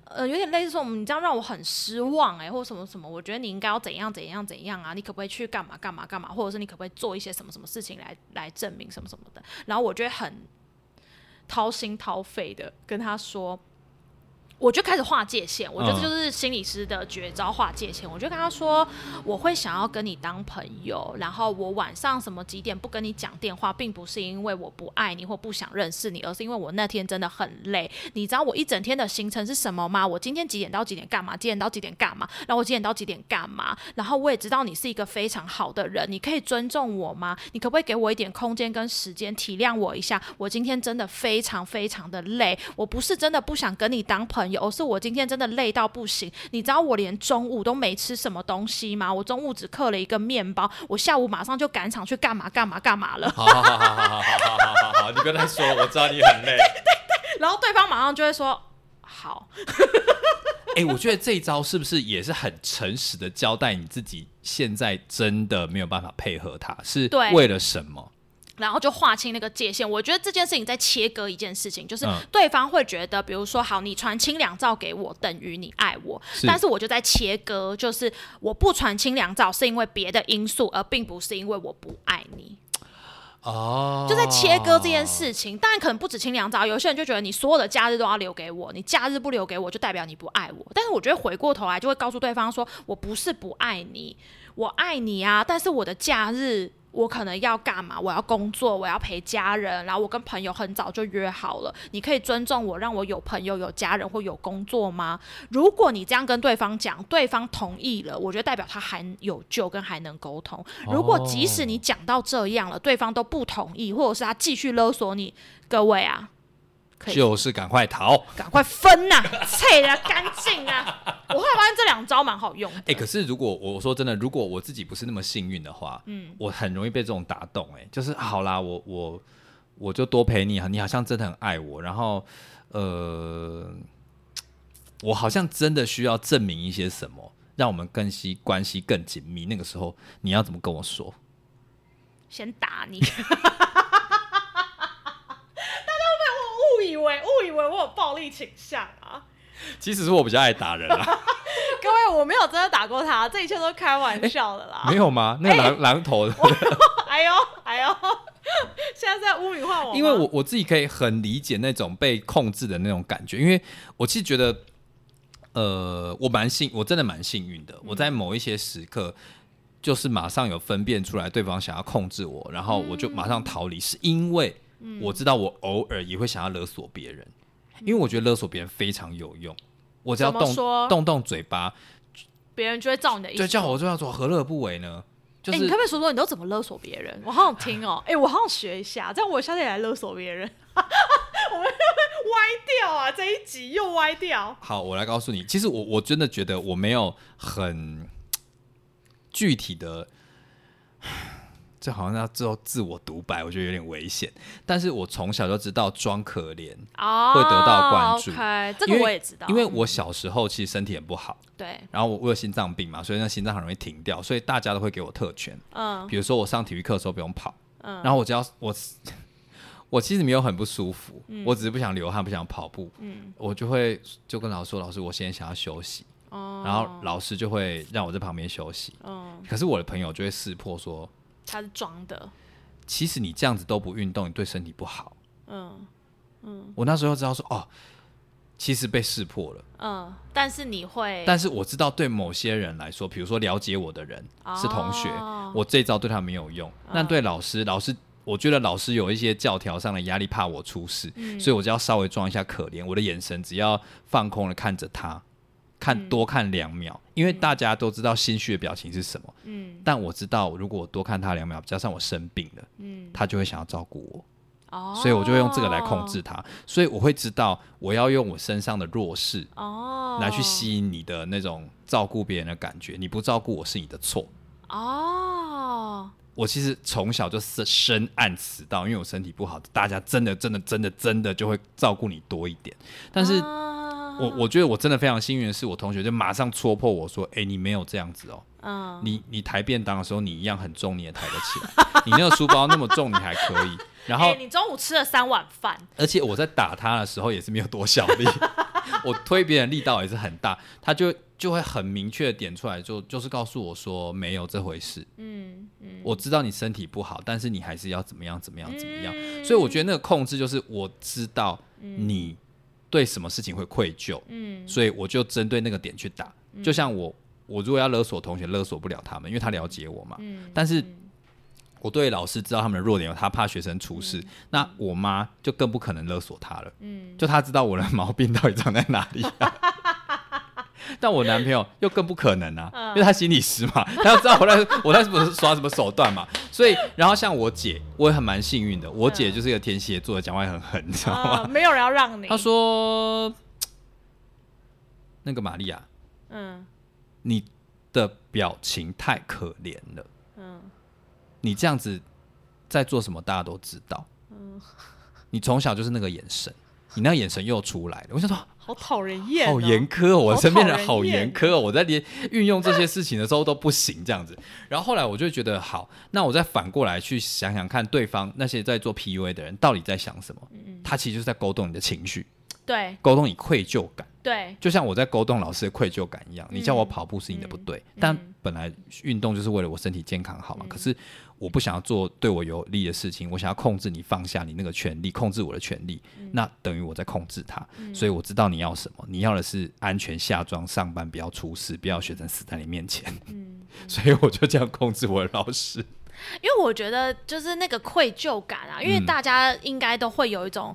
[SPEAKER 2] 呃，有点类似说，你这样让我很失望哎，或什么什么，我觉得你应该要怎样怎样怎样啊，你可不可以去干嘛干嘛干嘛，或者是你可不可以做一些什么什么事情来来证明什么什么的。然后我觉得很掏心掏肺的跟他说。我就开始划界限，我觉得这就是心理师的绝招，划界限。我就跟他说，我会想要跟你当朋友，然后我晚上什么几点不跟你讲电话，并不是因为我不爱你或不想认识你，而是因为我那天真的很累。你知道我一整天的行程是什么吗？我今天几点到几点干嘛？几点到几点干嘛？然后我几点到几点干嘛？然后我也知道你是一个非常好的人，你可以尊重我吗？你可不可以给我一点空间跟时间，体谅我一下？我今天真的非常非常的累，我不是真的不想跟你当朋友。有，是我今天真的累到不行。你知道我连中午都没吃什么东西吗？我中午只嗑了一个面包，我下午马上就赶场去干嘛干嘛干嘛了。
[SPEAKER 1] 好好好好好好好好好，你跟他说，我知道你很累。对对
[SPEAKER 2] 对，然后对方马上就会说好。
[SPEAKER 1] 哎，我觉得这一招是不是也是很诚实的交代你自己？现在真的没有办法配合他，是为了什么？
[SPEAKER 2] 然后就划清那个界限，我觉得这件事情在切割一件事情，就是对方会觉得，比如说，好，你传清凉照给我，等于你爱我，但是我就在切割，就是我不传清凉照是因为别的因素，而并不是因为我不爱你。哦，就在切割这件事情，当然可能不止清凉照，有些人就觉得你所有的假日都要留给我，你假日不留给我，就代表你不爱我。但是我觉得回过头来，就会告诉对方说，我不是不爱你，我爱你啊，但是我的假日。我可能要干嘛？我要工作，我要陪家人，然后我跟朋友很早就约好了。你可以尊重我，让我有朋友、有家人或有工作吗？如果你这样跟对方讲，对方同意了，我觉得代表他还有救，跟还能沟通。如果即使你讲到这样了，对方都不同意，或者是他继续勒索你，各位啊。
[SPEAKER 1] 就是赶快逃，
[SPEAKER 2] 赶快分呐，切的干净啊！我后来发现这两招蛮好用。
[SPEAKER 1] 哎，可是如果我说真的，如果我自己不是那么幸运的话，嗯，我很容易被这种打动。哎，就是好啦，我我我就多陪你啊，你好像真的很爱我，然后呃，我好像真的需要证明一些什么，让我们更系关系更紧密。那个时候你要怎么跟我说？
[SPEAKER 2] 先打你。以为误以为我有暴力倾向啊！
[SPEAKER 1] 其实是我比较爱打人啊。
[SPEAKER 2] 各位，我没有真的打过他，这一切都开玩笑的啦。
[SPEAKER 1] 没有吗？那个狼狼头，
[SPEAKER 2] 哎呦，哎呦，现在在污名化我，
[SPEAKER 1] 因为我我自己可以很理解那种被控制的那种感觉，因为我其实觉得，呃，我蛮幸，我真的蛮幸运的，我在某一些时刻。就是马上有分辨出来对方想要控制我，然后我就马上逃离，是因为我知道我偶尔也会想要勒索别人，因为我觉得勒索别人非常有用。我只要动动动嘴巴，
[SPEAKER 2] 别人就会照你的意思。
[SPEAKER 1] 对，叫我就要做，何乐不为呢？就是
[SPEAKER 2] 你可不可以说说你都怎么勒索别人？我好想听哦，哎，我好想学一下，这样我下次也来勒索别人。我们歪掉啊，这一集又歪掉。
[SPEAKER 1] 好，我来告诉你，其实我我真的觉得我没有很。具体的，这好像要之后自我独白，我觉得有点危险。但是我从小就知道装可怜会得到关注，
[SPEAKER 2] 这个我也知道。
[SPEAKER 1] 因为我小时候其实身体很不好，
[SPEAKER 2] 对，
[SPEAKER 1] 然后我我有心脏病嘛，所以那心脏很容易停掉，所以大家都会给我特权。嗯，比如说我上体育课的时候不用跑，嗯，然后我只要我 我其实没有很不舒服，嗯我只是不想流汗，不想跑步，嗯，我就会就跟老师说，老师，我现在想要休息。然后老师就会让我在旁边休息。嗯，可是我的朋友就会识破说
[SPEAKER 2] 他是装的。
[SPEAKER 1] 其实你这样子都不运动，你对身体不好。嗯嗯，我那时候知道说哦，其实被识破了。
[SPEAKER 2] 嗯，但是你会，
[SPEAKER 1] 但是我知道对某些人来说，比如说了解我的人是同学，我这招对他没有用。那对老师，老师我觉得老师有一些教条上的压力，怕我出事，所以我就要稍微装一下可怜。我的眼神只要放空了看着他。看多看两秒，因为大家都知道心虚的表情是什么。嗯，但我知道，如果我多看他两秒，加上我生病了，嗯，他就会想要照顾我。哦，所以我就会用这个来控制他。所以我会知道，我要用我身上的弱势哦，来去吸引你的那种照顾别人的感觉。你不照顾我是你的错。哦，我其实从小就是深谙此道，因为我身体不好，大家真的真的真的真的就会照顾你多一点。但是。我我觉得我真的非常幸运的是，我同学就马上戳破我说：“哎，你没有这样子哦，嗯，你你抬便当的时候，你一样很重，你也抬得起来。你那个书包那么重，你还可以。然后
[SPEAKER 2] 你中午吃了三碗饭，
[SPEAKER 1] 而且我在打他的时候也是没有多小力，我推别人力道也是很大，他就就会很明确的点出来，就就是告诉我说没有这回事。嗯嗯，我知道你身体不好，但是你还是要怎么样怎么样怎么样。所以我觉得那个控制就是我知道你。”对什么事情会愧疚，嗯，所以我就针对那个点去打。就像我，我如果要勒索同学，勒索不了他们，因为他了解我嘛。嗯。但是我对老师知道他们的弱点，他怕学生出事，那我妈就更不可能勒索他了。嗯。就他知道我的毛病到底长在哪里。但我男朋友又更不可能啊，因为他心理师嘛，他要知道我在我在什么耍什么手段嘛，所以然后像我姐，我也很蛮幸运的，我姐就是一个天蝎座，讲话也很狠，你知道吗？
[SPEAKER 2] 没有人要让你。
[SPEAKER 1] 他说：“那个玛利亚，嗯，你的表情太可怜了，嗯，你这样子在做什么，大家都知道，嗯，你从小就是那个眼神，你那个眼神又出来了，我想说。”
[SPEAKER 2] 好讨人厌，
[SPEAKER 1] 好严苛哦，我身边人好严苛哦，我在连运用这些事情的时候都不行这样子。然后后来我就觉得，好，那我再反过来去想想看，对方那些在做 PUA 的人到底在想什么？他其实就是在勾动你的情绪，
[SPEAKER 2] 对，
[SPEAKER 1] 勾动你愧疚感，
[SPEAKER 2] 对，
[SPEAKER 1] 就像我在勾动老师的愧疚感一样。你叫我跑步是你的不对，但本来运动就是为了我身体健康好嘛。可是。我不想要做对我有利的事情，我想要控制你，放下你那个权利，控制我的权利，那等于我在控制他。所以我知道你要什么，你要的是安全下装上班，不要出事，不要学生死在你面前。嗯，所以我就这样控制我的老师。
[SPEAKER 2] 因为我觉得就是那个愧疚感啊，因为大家应该都会有一种。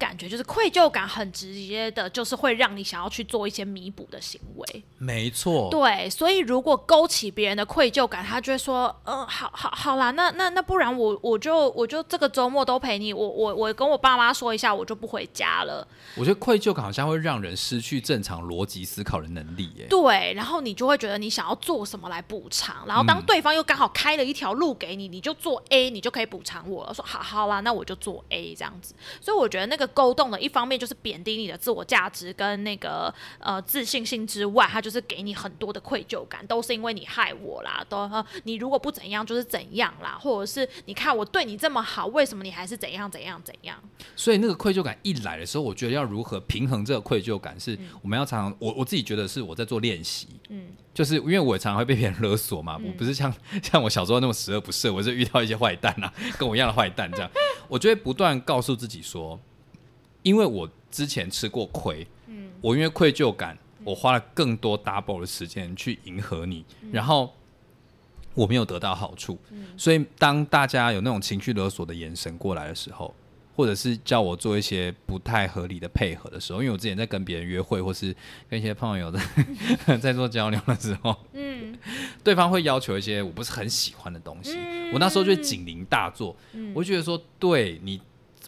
[SPEAKER 2] 感觉就是愧疚感很直接的，就是会让你想要去做一些弥补的行为。
[SPEAKER 1] 没错，
[SPEAKER 2] 对，所以如果勾起别人的愧疚感，他就会说：“嗯，好好好啦，那那那不然我我就我就这个周末都陪你，我我我跟我爸妈说一下，我就不回家了。”
[SPEAKER 1] 我觉得愧疚感好像会让人失去正常逻辑思考的能力，耶。
[SPEAKER 2] 对，然后你就会觉得你想要做什么来补偿，然后当对方又刚好开了一条路给你，你就做 A，你就可以补偿我了。说好好啦，那我就做 A 这样子。所以我觉得那个。勾动的一方面就是贬低你的自我价值跟那个呃自信心之外，他就是给你很多的愧疚感，都是因为你害我啦，都呃你如果不怎样就是怎样啦，或者是你看我对你这么好，为什么你还是怎样怎样？怎样？
[SPEAKER 1] 所以那个愧疚感一来的时候，我觉得要如何平衡这个愧疚感，是我们要常常我我自己觉得是我在做练习，嗯，就是因为我常常会被别人勒索嘛，我不是像 像我小时候那么十恶不赦，我是遇到一些坏蛋啊，跟我一样的坏蛋这样，我就会不断告诉自己说，因为我之前吃过亏，嗯，我因为愧疚感，我花了更多 double 的时间去迎合你，然后我没有得到好处，所以当大家有那种情绪勒索的眼神过来的时候。或者是叫我做一些不太合理的配合的时候，因为我之前在跟别人约会，或是跟一些朋友在 在做交流的时候，嗯，对方会要求一些我不是很喜欢的东西，我那时候就警铃大作，我觉得说对你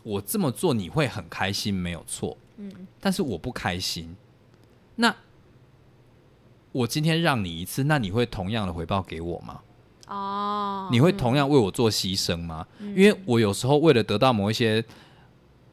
[SPEAKER 1] 我这么做你会很开心没有错，嗯，但是我不开心，那我今天让你一次，那你会同样的回报给我吗？哦，你会同样为我做牺牲吗？因为我有时候为了得到某一些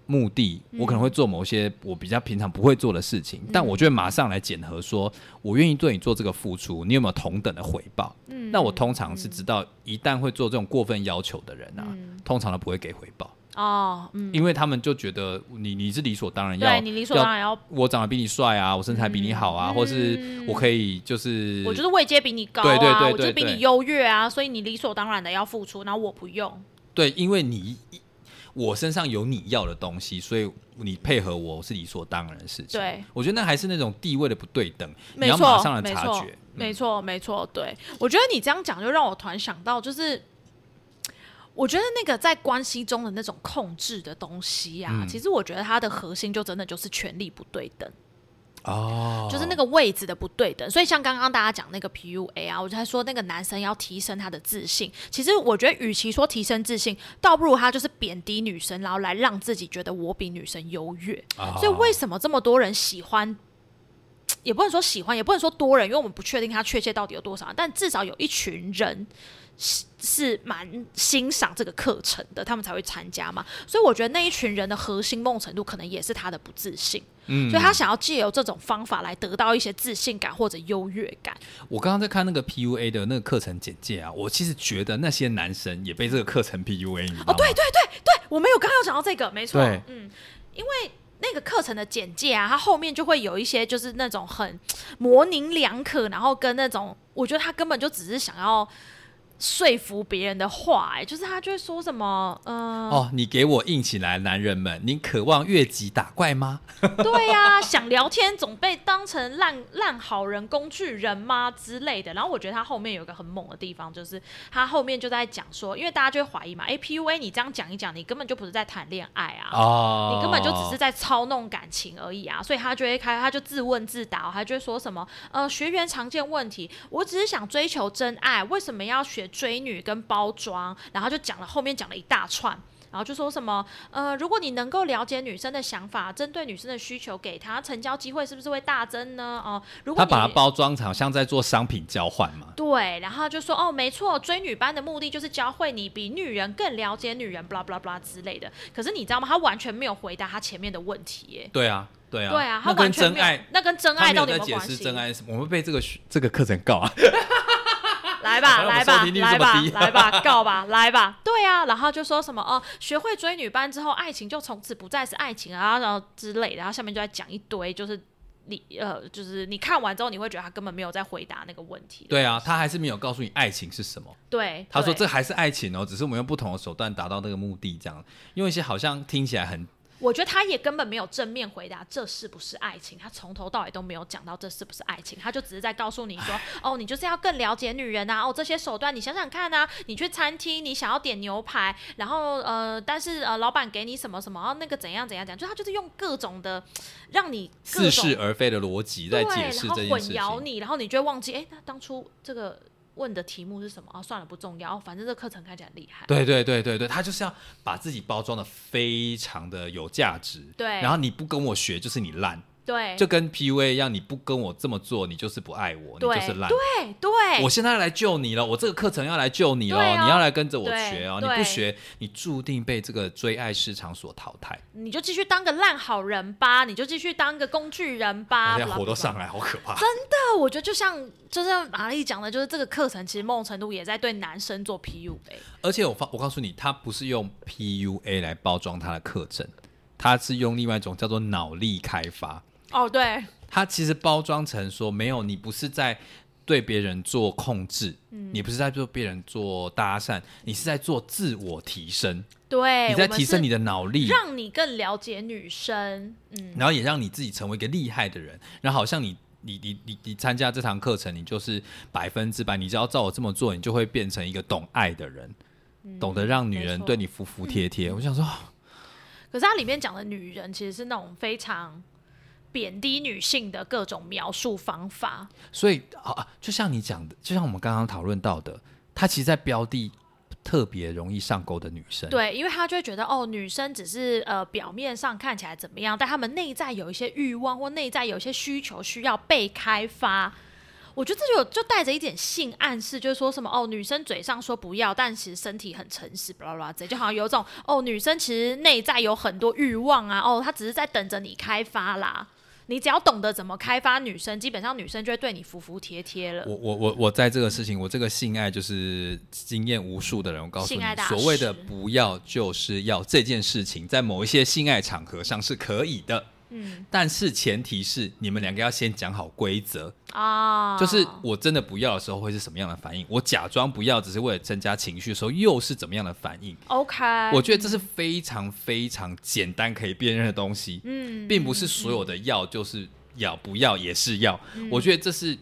[SPEAKER 1] 目的，我可能会做某些我比较平常不会做的事情，但我就会马上来检核，说我愿意对你做这个付出，你有没有同等的回报？嗯，那我通常是知道，一旦会做这种过分要求的人啊，通常都不会给回报。哦，嗯，因为他们就觉得你你是理所当然要，
[SPEAKER 2] 对你理所当然要
[SPEAKER 1] 我长得比你帅啊，我身材比你好啊，或是我可以就是
[SPEAKER 2] 我就是位阶比你高啊，我就比你优越啊，所以你理所当然的要付出，然后我不用。
[SPEAKER 1] 对，因为你我身上有你要的东西，所以你配合我是理所当然的事情。
[SPEAKER 2] 对，
[SPEAKER 1] 我觉得那还是那种地位的不对等，你要马上的察觉。
[SPEAKER 2] 没错，没错，对我觉得你这样讲就让我突然想到，就是。我觉得那个在关系中的那种控制的东西啊，其实我觉得它的核心就真的就是权力不对等哦，就是那个位置的不对等。所以像刚刚大家讲那个 PUA 啊，我才说那个男生要提升他的自信。其实我觉得，与其说提升自信，倒不如他就是贬低女生，然后来让自己觉得我比女生优越。所以为什么这么多人喜欢？也不能说喜欢，也不能说多人，因为我们不确定他确切到底有多少，但至少有一群人。是是蛮欣赏这个课程的，他们才会参加嘛。所以我觉得那一群人的核心梦程度，可能也是他的不自信。嗯，所以他想要借由这种方法来得到一些自信感或者优越感。
[SPEAKER 1] 我刚刚在看那个 PUA 的那个课程简介啊，我其实觉得那些男生也被这个课程 PUA。
[SPEAKER 2] 哦，对对对对，我们有刚刚有讲到这个，没错。嗯，因为那个课程的简介啊，它后面就会有一些就是那种很模棱两可，然后跟那种我觉得他根本就只是想要。说服别人的话，哎，就是他就会说什么，嗯，
[SPEAKER 1] 哦，你给我硬起来，男人们，你渴望越级打怪吗？
[SPEAKER 2] 对呀，想聊天总被当成烂烂好人、工具人吗之类的。然后我觉得他后面有一个很猛的地方，就是他后面就在讲说，因为大家就会怀疑嘛，哎，PUA 你这样讲一讲，你根本就不是在谈恋爱啊，哦，你根本就只是在操弄感情而已啊，所以他就会开，他就自问自答，他就会说什么，呃，学员常见问题，我只是想追求真爱，为什么要学？追女跟包装，然后就讲了后面讲了一大串，然后就说什么呃，如果你能够了解女生的想法，针对女生的需求给她成交机会，是不是会大增呢？哦，如果
[SPEAKER 1] 他把它包装成像在做商品交换嘛？
[SPEAKER 2] 对，然后就说哦，没错，追女班的目的就是教会你比女人更了解女人，b l a blah blah 之类的。可是你知道吗？他完全没有回答他前面的问题。耶。
[SPEAKER 1] 对啊，对啊，
[SPEAKER 2] 对啊，
[SPEAKER 1] 他跟真爱，
[SPEAKER 2] 那跟真爱到底有
[SPEAKER 1] 解释真爱什么？我们被这个这个课程告啊。
[SPEAKER 2] 来吧，来吧，来吧，来吧，告吧，来吧，对啊，然后就说什么哦，学会追女班之后，爱情就从此不再是爱情啊，然后之类的，然后下面就在讲一堆，就是你呃，就是你看完之后，你会觉得他根本没有在回答那个问题。
[SPEAKER 1] 对啊，他还是没有告诉你爱情是什么。
[SPEAKER 2] 对，
[SPEAKER 1] 他说这还是爱情哦，只是我们用不同的手段达到那个目的，这样用一些好像听起来很。
[SPEAKER 2] 我觉得他也根本没有正面回答这是不是爱情，他从头到尾都没有讲到这是不是爱情，他就只是在告诉你说，哦，你就是要更了解女人啊，哦，这些手段你想想看啊，你去餐厅你想要点牛排，然后呃，但是呃，老板给你什么什么，哦，那个怎样怎样讲，就他就是用各种的让你
[SPEAKER 1] 似是而非的逻辑在解释这件
[SPEAKER 2] 事情，混淆你，然后你就会忘记，哎，那当初这个。问的题目是什么啊？算了，不重要。反正这课程看起来厉害。
[SPEAKER 1] 对对对对对，他就是要把自己包装的非常的有价值。
[SPEAKER 2] 对。
[SPEAKER 1] 然后你不跟我学，就是你烂。
[SPEAKER 2] 对，
[SPEAKER 1] 就跟 PUA 一样，你不跟我这么做，你就是不爱我，你就是烂。
[SPEAKER 2] 对对，
[SPEAKER 1] 我现在来救你了，我这个课程要来救你了，你要来跟着我学哦，你不学，你注定被这个追爱市场所淘汰。
[SPEAKER 2] 你就继续当个烂好人吧，你就继续当个工具人吧。
[SPEAKER 1] 现在
[SPEAKER 2] blah
[SPEAKER 1] 火都上来，好可怕。
[SPEAKER 2] 真的我觉得就像就像玛丽讲的，就是这个课程其实某种程度也在对男生做 PUA。
[SPEAKER 1] 而且我发，我告诉你，他不是用 PUA 来包装他的课程，他是用另外一种叫做脑力开发。
[SPEAKER 2] 哦，对，
[SPEAKER 1] 它其实包装成说，没有，你不是在对别人做控制，
[SPEAKER 2] 嗯
[SPEAKER 1] 你不是在做别人做搭讪，你是在做自我提升，
[SPEAKER 2] 对，
[SPEAKER 1] 你在提升你的脑力，
[SPEAKER 2] 让你更了解女生。嗯，
[SPEAKER 1] 然后也让你自己成为一个厉害的人。然后好像你你你你你参加这堂课程，你就是百分之百，你只要照我这么做，你就会变成一个懂爱的人，懂得让女人对你服服帖帖。我想说，
[SPEAKER 2] 可是它里面讲的女人其实是那种非常贬低女性的各种描述方法。
[SPEAKER 1] 所以啊，就像你讲的，就像我们刚刚讨论到的，他其实在标的特别容易上钩的女生。
[SPEAKER 2] 对，因为他就会觉得哦，女生只是呃表面上看起来怎么样，但她们内在有一些欲望或内在有一些需求需要被开发。我觉得这就就带着一点性暗示，就是说什么哦，女生嘴上说不要，但其实身体很诚实，巴拉巴拉，这就好像有种哦，女生其实内在有很多欲望啊，哦，她只是在等着你开发啦。你只要懂得怎么开发女生，基本上女生就会对你服服帖帖了。
[SPEAKER 1] 我我我我在这个事情，我这个性爱就是经验无数的人，我告诉你所谓的不要就是要这件事情，在某一些性爱场合上是可以的，
[SPEAKER 2] 嗯
[SPEAKER 1] 但是前提是你们两个要先讲好规则，
[SPEAKER 2] 啊，
[SPEAKER 1] 就是我真的不要的时候会是什么样的反应，我假装不要只是为了增加情绪的时候又是怎么样的反应。
[SPEAKER 2] OK。
[SPEAKER 1] 我觉得这是非常非常简单可以辨认的东西，
[SPEAKER 2] 嗯
[SPEAKER 1] 并不是所有的要就是要，不要也是要。
[SPEAKER 2] 嗯
[SPEAKER 1] 我觉得这是，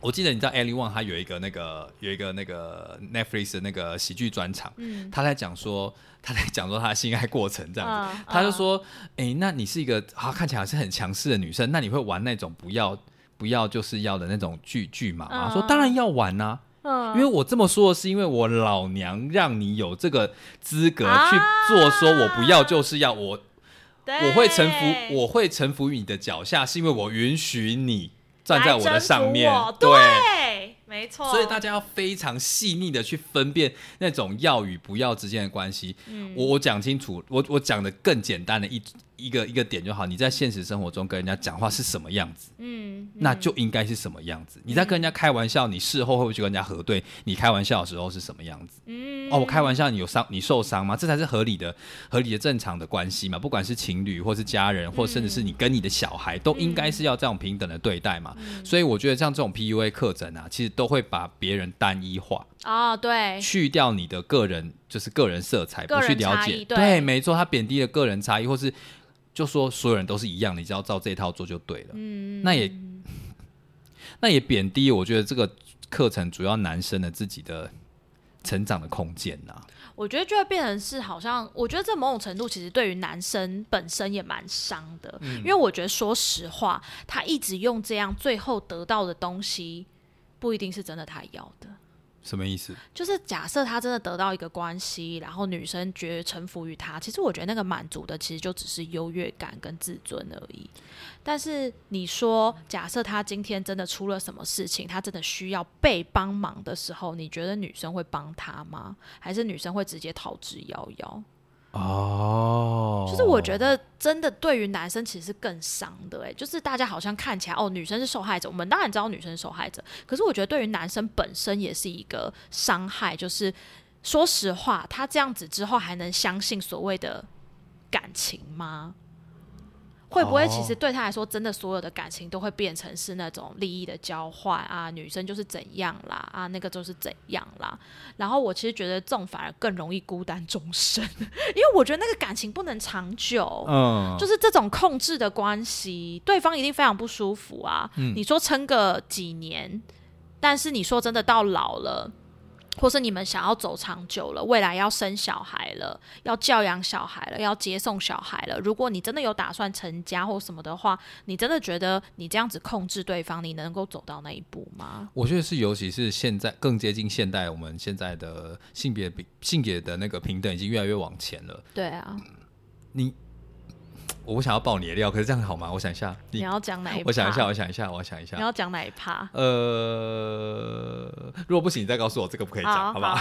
[SPEAKER 1] 我记得你知道 Ellie Wang 他有一个那个有一个那个 Netflix 的那个喜剧专场，
[SPEAKER 2] 嗯
[SPEAKER 1] 他在讲说他在讲说他的性爱过程这样子，
[SPEAKER 2] 嗯
[SPEAKER 1] 他就说，哎、那你是一个啊看起来是很强势的女生，那你会玩那种不要不要就是要的那种剧剧码吗？
[SPEAKER 2] 嗯。
[SPEAKER 1] 说当然要玩呐、
[SPEAKER 2] 嗯。
[SPEAKER 1] 因为我这么说的是因为我老娘让你有这个资格
[SPEAKER 2] 啊。
[SPEAKER 1] 去做，说我不要就是要我
[SPEAKER 2] 对。
[SPEAKER 1] 我会臣服，我会臣服于你的脚下，是因为我允许你站在我的上面。对，
[SPEAKER 2] 没错。
[SPEAKER 1] 所以大家要非常细腻的去分辨那种要与不要之间的关系。
[SPEAKER 2] 嗯
[SPEAKER 1] 我我讲清楚，我我讲的更简单的一一个一个点就好。你在现实生活中跟人家讲话是什么样子，
[SPEAKER 2] 嗯，
[SPEAKER 1] 那就应该是什么样子。你在跟人家开玩笑，你事后会不会去跟人家核对你开玩笑的时候是什么样子？
[SPEAKER 2] 嗯
[SPEAKER 1] 哦，我开玩笑，你有伤，你受伤吗？这才是合理的、合理的、正常的关系嘛。不管是情侣，或是家人，或甚至是你跟你的小孩，都应该是要这样平等的对待嘛。所以我觉得像这种 PUA 课程啊，其实都会把别人单一化，
[SPEAKER 2] 哦，对，
[SPEAKER 1] 去掉你的个人就是个人色彩，不去了解。
[SPEAKER 2] 对
[SPEAKER 1] 没错，他贬低了个人差异，或是就说所有人都是一样，你只要照这一套做就对了。
[SPEAKER 2] 嗯，
[SPEAKER 1] 那也 那也贬低，我觉得这个课程主要男生的自己的成长的空间呐、
[SPEAKER 2] 我觉得就会变成是好像，我觉得这某种程度其实对于男生本身也蛮伤的，
[SPEAKER 1] 嗯
[SPEAKER 2] 因为我觉得说实话，他一直用这样，最后得到的东西不一定是真的他要的。
[SPEAKER 1] 什么意思？
[SPEAKER 2] 就是假设他真的得到一个关系，然后女生觉得臣服于他，其实我觉得那个满足的其实就只是优越感跟自尊而已。但是你说，假设他今天真的出了什么事情，他真的需要被帮忙的时候，你觉得女生会帮他吗？还是女生会直接逃之夭夭？
[SPEAKER 1] 哦，
[SPEAKER 2] 就是我觉得真的对于男生其实更伤的、欸，就是大家好像看起来哦，女生是受害者，我们当然知道女生是受害者，可是我觉得对于男生本身也是一个伤害，就是说实话，他这样子之后还能相信所谓的感情吗？会不会其实对他来说，真的所有的感情都会变成是那种利益的交换啊？女生就是怎样啦，啊那个就是怎样啦。然后我其实觉得这种反而更容易孤单终生，因为我觉得那个感情不能长久。
[SPEAKER 1] 嗯，
[SPEAKER 2] 就是这种控制的关系，对方一定非常不舒服啊。
[SPEAKER 1] 嗯
[SPEAKER 2] 你说撑个几年，但是你说真的到老了，或是你们想要走长久了，未来要生小孩了，要教养小孩了，要接送小孩了。如果你真的有打算成家或什么的话，你真的觉得你这样子控制对方，你能够走到那一步吗？
[SPEAKER 1] 我觉得是，尤其是现在更接近现代，我们现在的性别比性别的那个平等已经越来越往前了。
[SPEAKER 2] 对啊，
[SPEAKER 1] 你我不想要爆你的料，可是这样好吗？我想一下，
[SPEAKER 2] 你要讲哪一？
[SPEAKER 1] 我想一下，我想一下，我想一下，
[SPEAKER 2] 你要讲哪一趴？
[SPEAKER 1] 呃，如果不行，你再告诉我这个不可以讲，好不好？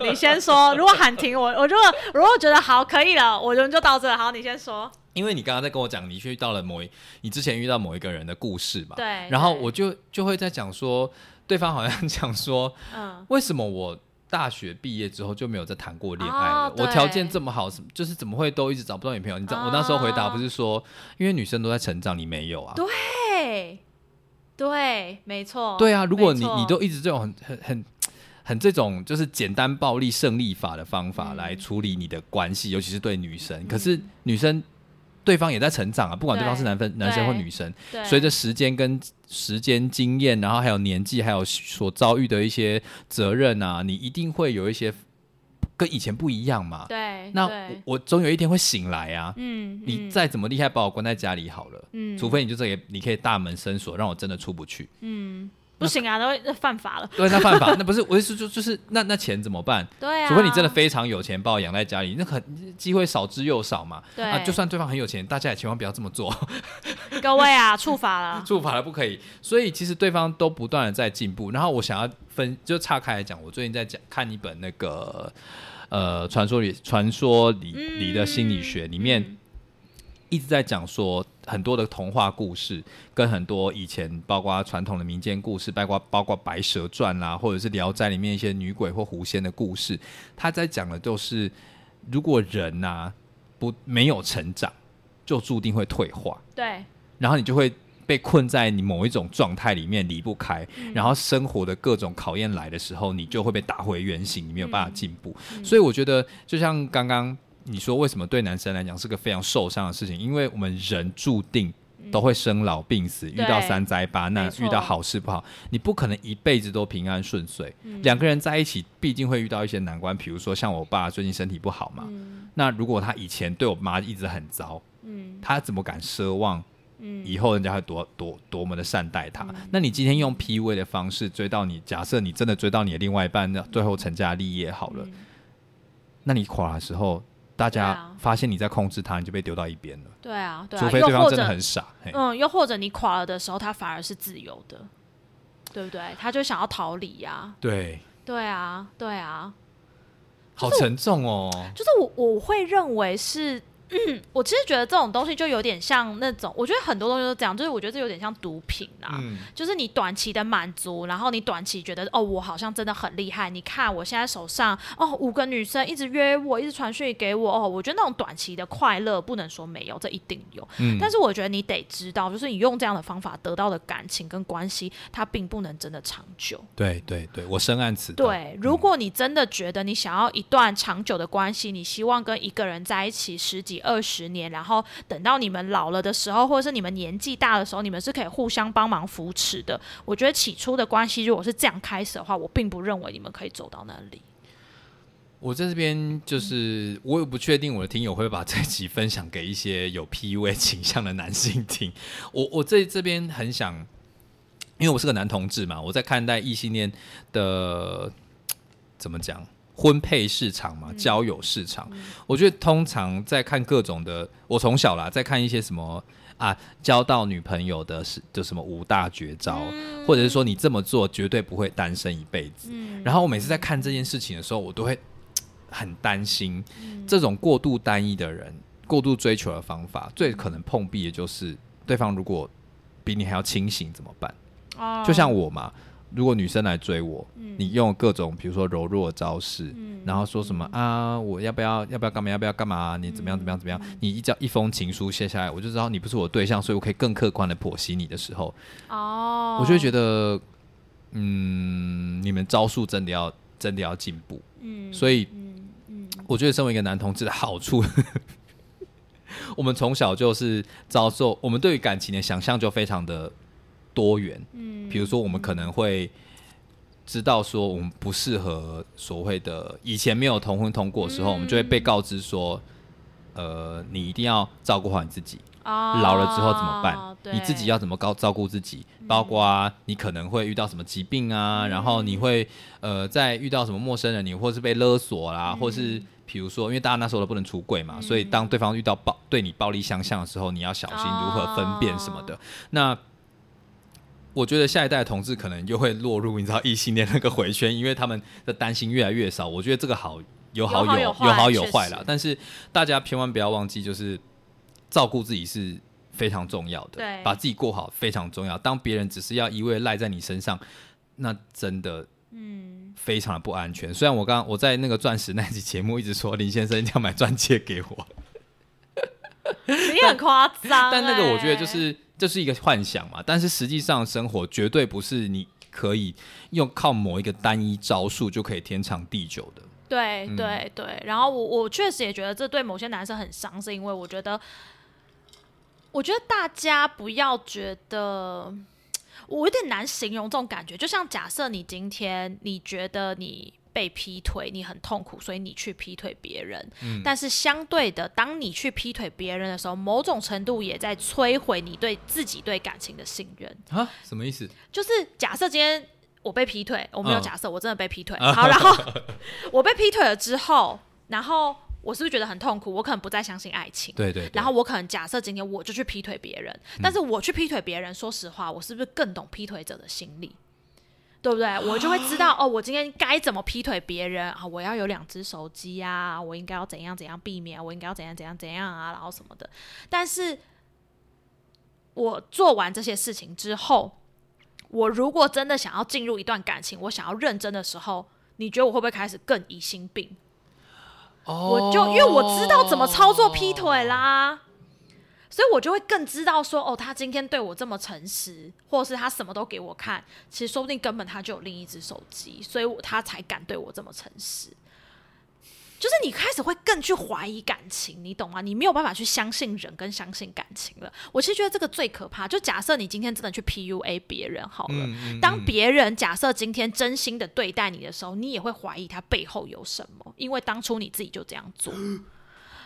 [SPEAKER 2] 你先说。如果喊停，我我如果如果觉得好可以了，我们就到这。好，你先说。
[SPEAKER 1] 因为你刚刚在跟我讲，你去遇到了某一，你之前遇到某一个人的故事嘛？
[SPEAKER 2] 对。
[SPEAKER 1] 然后我就就会在讲说，对方好像讲说，嗯，为什么我大学毕业之后就没有再谈过恋爱了？我条件这么好，就是怎么会都一直找不到女朋友？你知道我那时候回答不是说，因为女生都在成长，你没有啊？
[SPEAKER 2] 对，对，没错。
[SPEAKER 1] 对啊，如果你你都一直这种很很很很这种就是简单暴力胜利法的方法来处理你的关系，尤其是对女生，可是女生。对方也在成长啊，不管对方是男分男生或女生，随着时间跟时间经验，然后还有年纪，还有所遭遇的一些责任啊，你一定会有一些跟以前不一样嘛。
[SPEAKER 2] 对，
[SPEAKER 1] 那我总有一天会醒来啊。嗯，你再怎么厉害，把我关在家里好了。嗯，除非你就这个，你可以大门深锁，让我真的出不去。嗯。
[SPEAKER 2] 不行啊，那会犯法了。
[SPEAKER 1] 对，那犯法，那不是我意思就就是那那钱怎么办？
[SPEAKER 2] 对啊，
[SPEAKER 1] 除非你真的非常有钱，把我养在家里，那很机会少之又少嘛。
[SPEAKER 2] 对啊，
[SPEAKER 1] 就算对方很有钱，大家也千万不要这么做。
[SPEAKER 2] 各位啊，触法了，
[SPEAKER 1] 触法了，不可以。所以其实对方都不断的在进步。然后我想要分，就岔开来讲，我最近在讲看一本那个呃传说里传说里里的心理学里面。一直在讲说很多的童话故事，跟很多以前包括传统的民间故事，包括包括白蛇传啦，或者是聊斋里面一些女鬼或狐仙的故事，他在讲的就是，如果人呐不没有成长，就注定会退化。
[SPEAKER 2] 对，
[SPEAKER 1] 然后你就会被困在你某一种状态里面离不开，然后生活的各种考验来的时候，你就会被打回原形，你没有办法进步。所以我觉得，就像刚刚。你说为什么对男生来讲是个非常受伤的事情？因为我们人注定都会生老病死，遇到三灾八难，遇到好事不好，你不可能一辈子都平安顺遂。两个人在一起，必定会遇到一些难关。比如说，像我爸最近身体不好嘛，那如果他以前对我妈一直很糟，嗯，他怎么敢奢望，嗯，以后人家会多多多么的善待他？那你今天用 P V 的方式追到你，假设你真的追到你的另外一半，那最后成家立业好了，那你垮的时候。大家发现你在控制他，你就被丢到一边了。
[SPEAKER 2] 对啊，
[SPEAKER 1] 除非对方真的很傻。
[SPEAKER 2] 嗯，又或者你垮了的时候，他反而是自由的，对不对？他就想要逃离呀。
[SPEAKER 1] 对。
[SPEAKER 2] 对啊，对啊。
[SPEAKER 1] 好沉重哦。
[SPEAKER 2] 就是我我会认为是。嗯，我其实觉得这种东西就有点像那种，我觉得很多东西都这样，就是我觉得这有点像毒品啊，就是你短期的满足，然后你短期觉得哦，我好像真的很厉害，你看我现在手上哦五个女生一直约我，一直传讯给我哦，我觉得那种短期的快乐不能说没有，这一定有，嗯但是我觉得你得知道，就是你用这样的方法得到的感情跟关系，它并不能真的长久。
[SPEAKER 1] 对对对，我深谙此。
[SPEAKER 2] 对，如果你真的觉得你想要一段长久的关系，你希望跟一个人在一起十几。二十年，然后等到你们老了的时候，或者是你们年纪大的时候，你们是可以互相帮忙扶持的。我觉得起初的关系如果是这样开始的话，我并不认为你们可以走到那里。
[SPEAKER 1] 我在这边就是，我也不确定我的听友会把这集分享给一些有 P U A 倾向的男性听。我我这这边很想，因为我是个男同志嘛，我在看待异性恋的怎么讲。婚配市场嘛，交友市场，我觉得通常在看各种的，我从小啦在看一些什么啊，交到女朋友的是就什么五大绝招，或者是说你这么做绝对不会单身一辈子。然后我每次在看这件事情的时候，我都会 很担心，这种过度单一的人，过度追求的方法，最可能碰壁的就是对方如果比你还要清醒怎么办？就像我嘛。如果女生来追我，你用各种比如说柔弱的招式，然后说什么啊，我要不要要不要干嘛要不要干嘛？你怎么样怎么样怎么样？你一叫一封情书写下来，我就知道你不是我对象，所以我可以更客观的剖析你的时候，哦，我就会觉得，嗯，你们招数真的要真的要进步，嗯，所以，嗯嗯，我觉得身为一个男同志的好处，我们从小就是遭受，我们对于感情的想象就非常的。多元，嗯，比如说我们可能会知道说我们不适合所谓的以前没有同婚通过的时候，我们就会被告知说，呃，你一定要照顾好你自己，
[SPEAKER 2] 啊
[SPEAKER 1] 老了之后怎么办？你自己要怎么高照顾自己？包括你可能会遇到什么疾病啊，然后你会呃在遇到什么陌生人，你或是被勒索啦，或是比如说，因为大家那时候都不能出柜嘛，所以当对方遇到暴对你暴力相向的时候，你要小心如何分辨什么的。那我觉得下一代的同志可能又会落入你知道异性恋那个回圈，因为他们的担心越来越少。我觉得这个好有好有
[SPEAKER 2] 有好有坏。
[SPEAKER 1] 啦但是大家千万不要忘记，就是照顾自己是非常重要的，把自己过好非常重要。当别人只是要一味赖在你身上，那真的
[SPEAKER 2] 嗯，
[SPEAKER 1] 非常的不安全。虽然我刚我在那个钻石那期节目一直说林先生一定要买钻戒给我，
[SPEAKER 2] 你很夸张、
[SPEAKER 1] 但那个我觉得就
[SPEAKER 2] 哎
[SPEAKER 1] 是这是一个幻想嘛，但是实际上生活绝对不是你可以用靠某一个单一招数就可以天长地久的。
[SPEAKER 2] 对对对，然后我我确实也觉得这对某些男生很伤，是因为我觉得，我觉得大家不要觉得，我有点难形容这种感觉。就像假设你今天你觉得你被劈腿，你很痛苦，所以你去劈腿别人，
[SPEAKER 1] 嗯
[SPEAKER 2] 但是相对的，当你去劈腿别人的时候，某种程度也在摧毁你对自己对感情的信任。
[SPEAKER 1] 啊，什么意思？
[SPEAKER 2] 就是假设今天我被劈腿，我没有
[SPEAKER 1] 嗯
[SPEAKER 2] 假设，我真的被劈腿。好，然后 我被劈腿了之后，然后我是不是觉得很痛苦？我可能不再相信爱情。
[SPEAKER 1] 对对对
[SPEAKER 2] 然后我可能假设今天我就去劈腿别人，
[SPEAKER 1] 嗯
[SPEAKER 2] 但是我去劈腿别人，说实话，我是不是更懂劈腿者的心理？对不对？我就会知道 哦，我今天该怎么劈腿别人啊？我要有两只手机啊，我应该要怎样怎样避免，我应该要怎样怎样怎样啊，然后什么的。但是我做完这些事情之后，我如果真的想要进入一段感情，我想要认真的时候，你觉得我会不会开始更疑心病？
[SPEAKER 1] 哦
[SPEAKER 2] 我就因为我知道怎么操作劈腿啦，所以我就会更知道说，哦，他今天对我这么诚实，或者是他什么都给我看，其实说不定根本他就有另一只手机，所以我他才敢对我这么诚实。就是你开始会更去怀疑感情，你懂吗？你没有办法去相信人跟相信感情了。我其实觉得这个最可怕。就假设你今天真的去 PUA 别人好了，
[SPEAKER 1] 嗯嗯
[SPEAKER 2] 当别人假设今天真心的对待你的时候，你也会怀疑他背后有什么，因为当初你自己就这样做。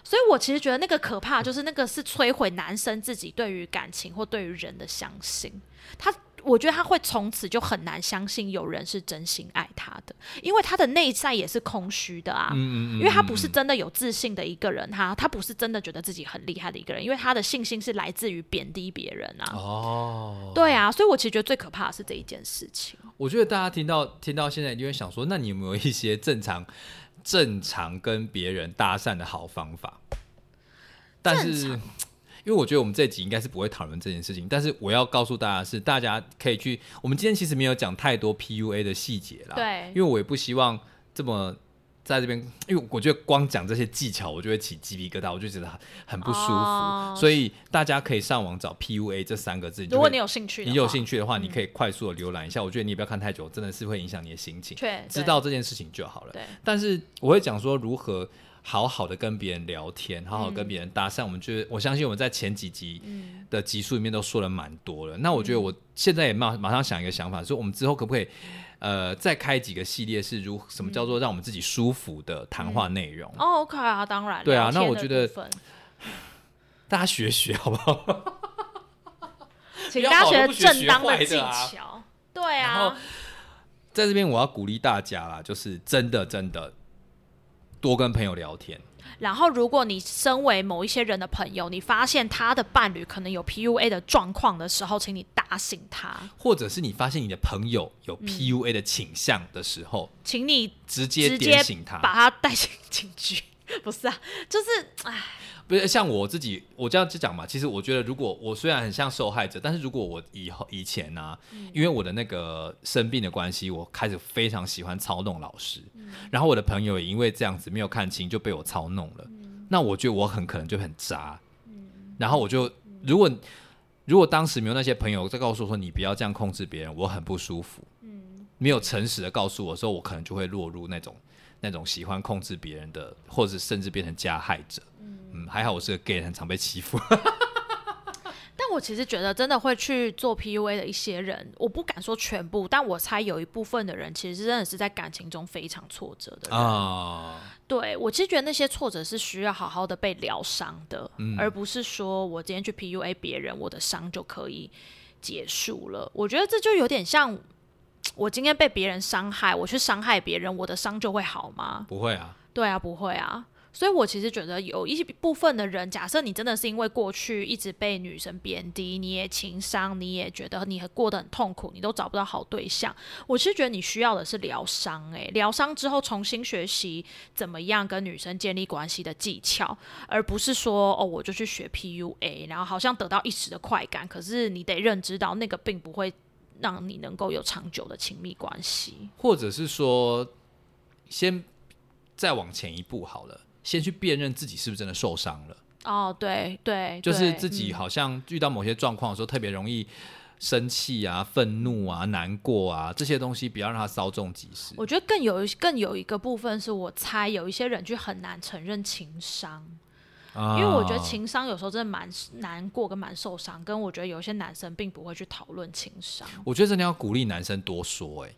[SPEAKER 2] 所以我其实觉得那个可怕，就是那个是摧毁男生自己对于感情或对于人的相信。他，我觉得他会从此就很难相信有人是真心爱他的，因为他的内在也是空虚的啊。
[SPEAKER 1] 嗯嗯嗯
[SPEAKER 2] 因为他不是真的有自信的一个人，他他不是真的觉得自己很厉害的一个人，因为他的信心是来自于贬低别人啊。
[SPEAKER 1] 哦，
[SPEAKER 2] 对啊，所以我其实觉得最可怕的是这一件事情。
[SPEAKER 1] 我觉得大家听到听到现在，一定会想说，那你有没有一些正常正常跟别人搭讪的好方法？但是，因为我觉得我们这集应该是不会讨论这件事情，但是我要告诉大家的是，大家可以去，我们今天其实没有讲太多 PUA 的细节啦，
[SPEAKER 2] 对
[SPEAKER 1] 因为我也不希望这么。在这边，因为我觉得光讲这些技巧，我就会起鸡皮疙瘩，我就觉得很很不舒服。
[SPEAKER 2] 哦
[SPEAKER 1] 所以大家可以上网找 PUA 这三个字，
[SPEAKER 2] 如果你有兴趣的话，
[SPEAKER 1] 你有兴趣的话，你可以快速的浏览一下。我觉得你也不要看太久，真的是会影响你的心情。知道这件事情就好了。
[SPEAKER 2] 对
[SPEAKER 1] 但是我会讲说如何好好的跟别人聊天，好好
[SPEAKER 2] 嗯
[SPEAKER 1] 跟别人搭讪。我们觉得，我相信我们在前几集的集数里面都说了蛮多了。那我觉得我现在也马马上想一个想法，说我们之后可不可以呃再开几个系列，是如什么叫做让我们自己舒服的谈话内容？
[SPEAKER 2] 哦，OK 啊，当然。
[SPEAKER 1] 对啊那我觉得大家学学好不好？
[SPEAKER 2] 请大家学正当
[SPEAKER 1] 的啊
[SPEAKER 2] 巧。对啊，
[SPEAKER 1] 在这边我要鼓励大家啦，就是真的真的多跟朋友聊天。
[SPEAKER 2] 然后如果你身为某一些人的朋友，你发现他的伴侣可能有 PUA 的状况的时候，请你打醒他，
[SPEAKER 1] 或者是你发现你的朋友有 PUA 的倾向的时候，
[SPEAKER 2] 请你
[SPEAKER 1] 直接
[SPEAKER 2] 直接
[SPEAKER 1] 点醒他。
[SPEAKER 2] 把他带进警局。不是啊，就是哎，
[SPEAKER 1] 不是像我自己，我这样就讲嘛。其实我觉得，如果我虽然很像受害者，但是如果我以后以前呢、因为我的那个生病的关系，我开始非常喜欢操弄老师，然后我的朋友也因为这样子没有看清就被我操弄了。那我觉得我很可能就很渣，然后我就如果如果当时没有那些朋友在告诉我说你不要这样控制别人，我很不舒服。没有诚实的告诉我的时候，我可能就会落入那种那种喜欢控制别人的，或者甚至变成加害者。嗯还好我是个 gay，很常被欺负。
[SPEAKER 2] 但 但我其实觉得，真的会去做 PUA 的一些人，我不敢说全部，但我猜有一部分的人，其实真的是在感情中非常挫折的人
[SPEAKER 1] 啊。
[SPEAKER 2] 对我其实觉得那些挫折是需要好好的被疗伤的，而不是说我今天去 PUA 别人，我的伤就可以结束了。我觉得这就有点像我今天被别人伤害，我去伤害别人，我的伤就会好吗？
[SPEAKER 1] 不会啊。
[SPEAKER 2] 对啊，不会啊。所以，我其实觉得有一部分的人，假设你真的是因为过去一直被女生贬低，你也情伤，你也觉得你过得很痛苦，你都找不到好对象。我其实觉得你需要的是疗伤，诶，疗伤之后重新学习怎么样跟女生建立关系的技巧，而不是说哦，我就去学 PUA，然后好像得到一时的快感。可是你得认知到，那个并不会让你能够有长久的亲密关系，
[SPEAKER 1] 或者是说，先再往前一步好了。先去辨认自己是不是真的受伤了。
[SPEAKER 2] 哦，对对，
[SPEAKER 1] 就是自己好像遇到某些状况的时候，特别容易生气啊、愤怒啊、难过啊这些东西，不要让它稍纵即逝。
[SPEAKER 2] 我觉得更有更有一个部分是我猜有一些人就很难承认情伤，因为我觉得情商有时候真的蛮难过跟蛮受伤，跟我觉得有些男生并不会去讨论情商。
[SPEAKER 1] 我觉得真的要鼓励男生多说，哎。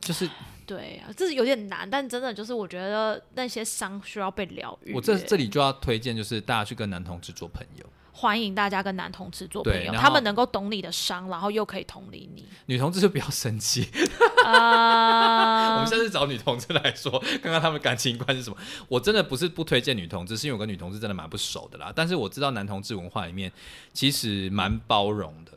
[SPEAKER 1] 就是
[SPEAKER 2] 对啊，这是有点难，但真的就是我觉得那些伤需要被疗愈。
[SPEAKER 1] 我这这里就要推荐，就是大家去跟男同志做朋友，
[SPEAKER 2] 欢迎大家跟男同志做朋友，他们能够懂你的伤，然后又可以同理你。
[SPEAKER 1] 女同志就不要生气啊！我们下次找女同志来说，看看他们感情观是什么。我真的不是不推荐女同志，是因为我跟女同志真的蛮不熟的啦。但是我知道男同志文化里面其实蛮包容的，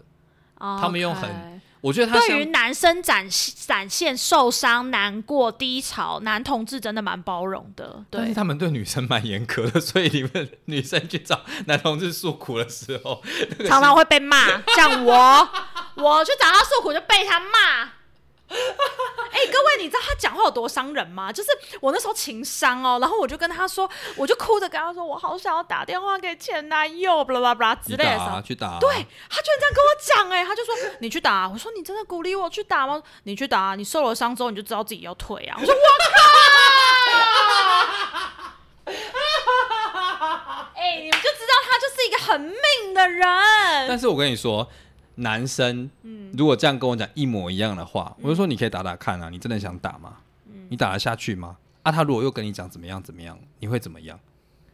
[SPEAKER 1] 他们用很。我觉得他
[SPEAKER 2] 对于男生展展现受伤、难过、低潮，男同志真的蛮包容的。
[SPEAKER 1] 但是他们对女生蛮严格的，所以你们女生去找男同志诉苦的时候，
[SPEAKER 2] 常常会被骂。像我，我去找他诉苦就被他骂。哎，各位，你知道他讲话有多伤人吗？就是我那时候情商哦，然后我就跟他说，我就哭着跟他说，我好想要打电话给前男友，巴拉巴拉之类的。
[SPEAKER 1] 去打，
[SPEAKER 2] 对他居然这样跟我讲，哎，他就说你去打。我说你真的鼓励我去打吗？你去打，你受了伤之后你就知道自己要退啊。我说我靠！哎，你们就知道他就是一个很命的人。
[SPEAKER 1] 但是我跟你说。男生，嗯如果这样跟我讲一模一样的话，我就说你可以打打看啊，你真的想打吗？你打得下去吗？啊，他如果又跟你讲怎么样怎么样，你会怎么样？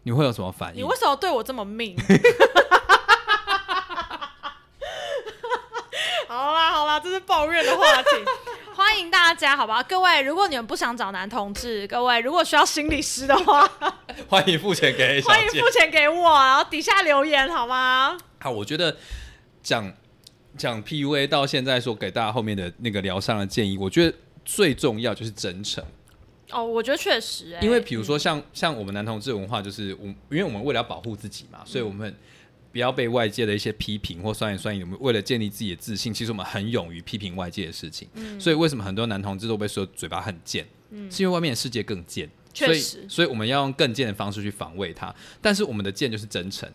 [SPEAKER 1] 你会有什么反应？
[SPEAKER 2] 你为什么对我这么命？好啦好啦，这是抱怨的话题，欢迎大家，好吧？各位，如果你们不想找男同志，各位如果需要心理师的话，
[SPEAKER 1] 欢迎付钱给
[SPEAKER 2] 欢迎付钱给我，然后底下留言好吗？
[SPEAKER 1] 好，我觉得讲。讲 PUA 到现在说给大家后面的那个疗伤的建议，我觉得最重要就是真诚。
[SPEAKER 2] 哦，我觉得确实，
[SPEAKER 1] 因为比如说像像我们男同志文化，就是我因为我们为了要保护自己嘛，所以我们不要被外界的一些批评或酸言酸语。我们为了建立自己的自信，其实我们很勇于批评外界的事情。嗯，所以为什么很多男同志都被说嘴巴很贱？嗯，是因为外面的世界更贱。
[SPEAKER 2] 确实，
[SPEAKER 1] 所以我们要用更贱的方式去防卫它。但是我们的贱就是真诚。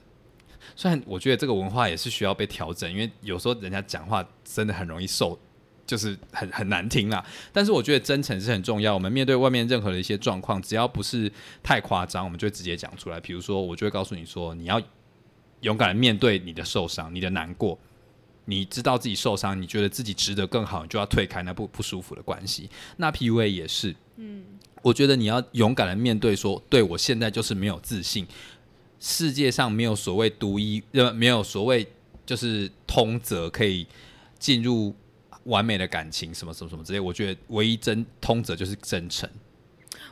[SPEAKER 1] 虽然我觉得这个文化也是需要被调整，因为有时候人家讲话真的很容易受，就是很很难听啦。但是我觉得真诚是很重要。我们面对外面任何的一些状况，只要不是太夸张，我们就会直接讲出来。比如说，我就会告诉你说，你要勇敢的面对你的受伤、你的难过。你知道自己受伤，你觉得自己值得更好，你就要退开那不不舒服的关系。那 PUA 也是，嗯，我觉得你要勇敢的面对，说，对我现在就是没有自信。世界上没有所谓独一，呃，没有所谓就是通则可以进入完美的感情，什么什么什么之类。我觉得唯一真通则就是真诚。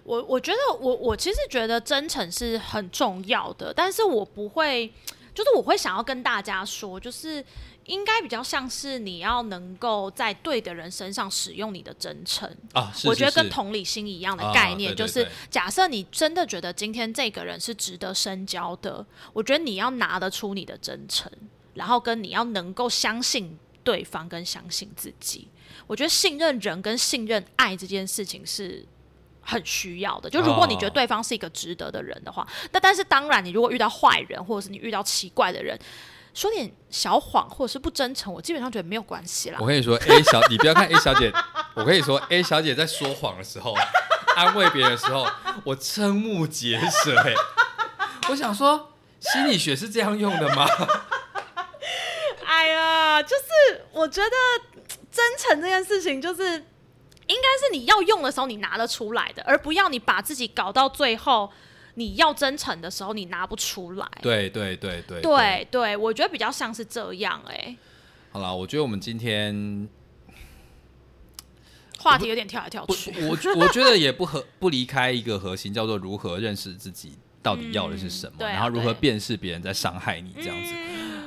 [SPEAKER 2] 我我觉得我我其实觉得真诚是很重要的，但是我不会，就是我会想要跟大家说，就是。应该比较像是你要能够在对的人身上使用你的真诚
[SPEAKER 1] 啊，
[SPEAKER 2] 我觉得跟同理心一样的概念，就是假设你真的觉得今天这个人是值得深交的，我觉得你要拿得出你的真诚，然后跟你要能够相信对方跟相信自己。我觉得信任人跟信任爱这件事情是很需要的。就如果你觉得对方是一个值得的人的话，那但是当然，你如果遇到坏人或者是你遇到奇怪的人。说点小谎或者是不真诚，我基本上觉得没有关系啦。
[SPEAKER 1] 我跟你说，A 小，你不要看 A 小姐，我跟你说，A 小姐在说谎的时候，安慰别人的时候，我瞠目结舌。哎，我想说，心理学是这样用的吗？
[SPEAKER 2] 哎呀，就是我觉得真诚这件事情，就是应该是你要用的时候你拿得出来的，而不要你把自己搞到最后你要真诚的时候你拿不出来。
[SPEAKER 1] 对对对对
[SPEAKER 2] 对对，我觉得比较像是这样哎、
[SPEAKER 1] 好了，我觉得我们今天
[SPEAKER 2] 话题有点跳来跳去。，
[SPEAKER 1] 我我觉得也不合不离开一个核心，叫做如何认识自己到底要的是什么，
[SPEAKER 2] 嗯啊
[SPEAKER 1] 然后如何辨识别人在伤害你这样子。
[SPEAKER 2] 嗯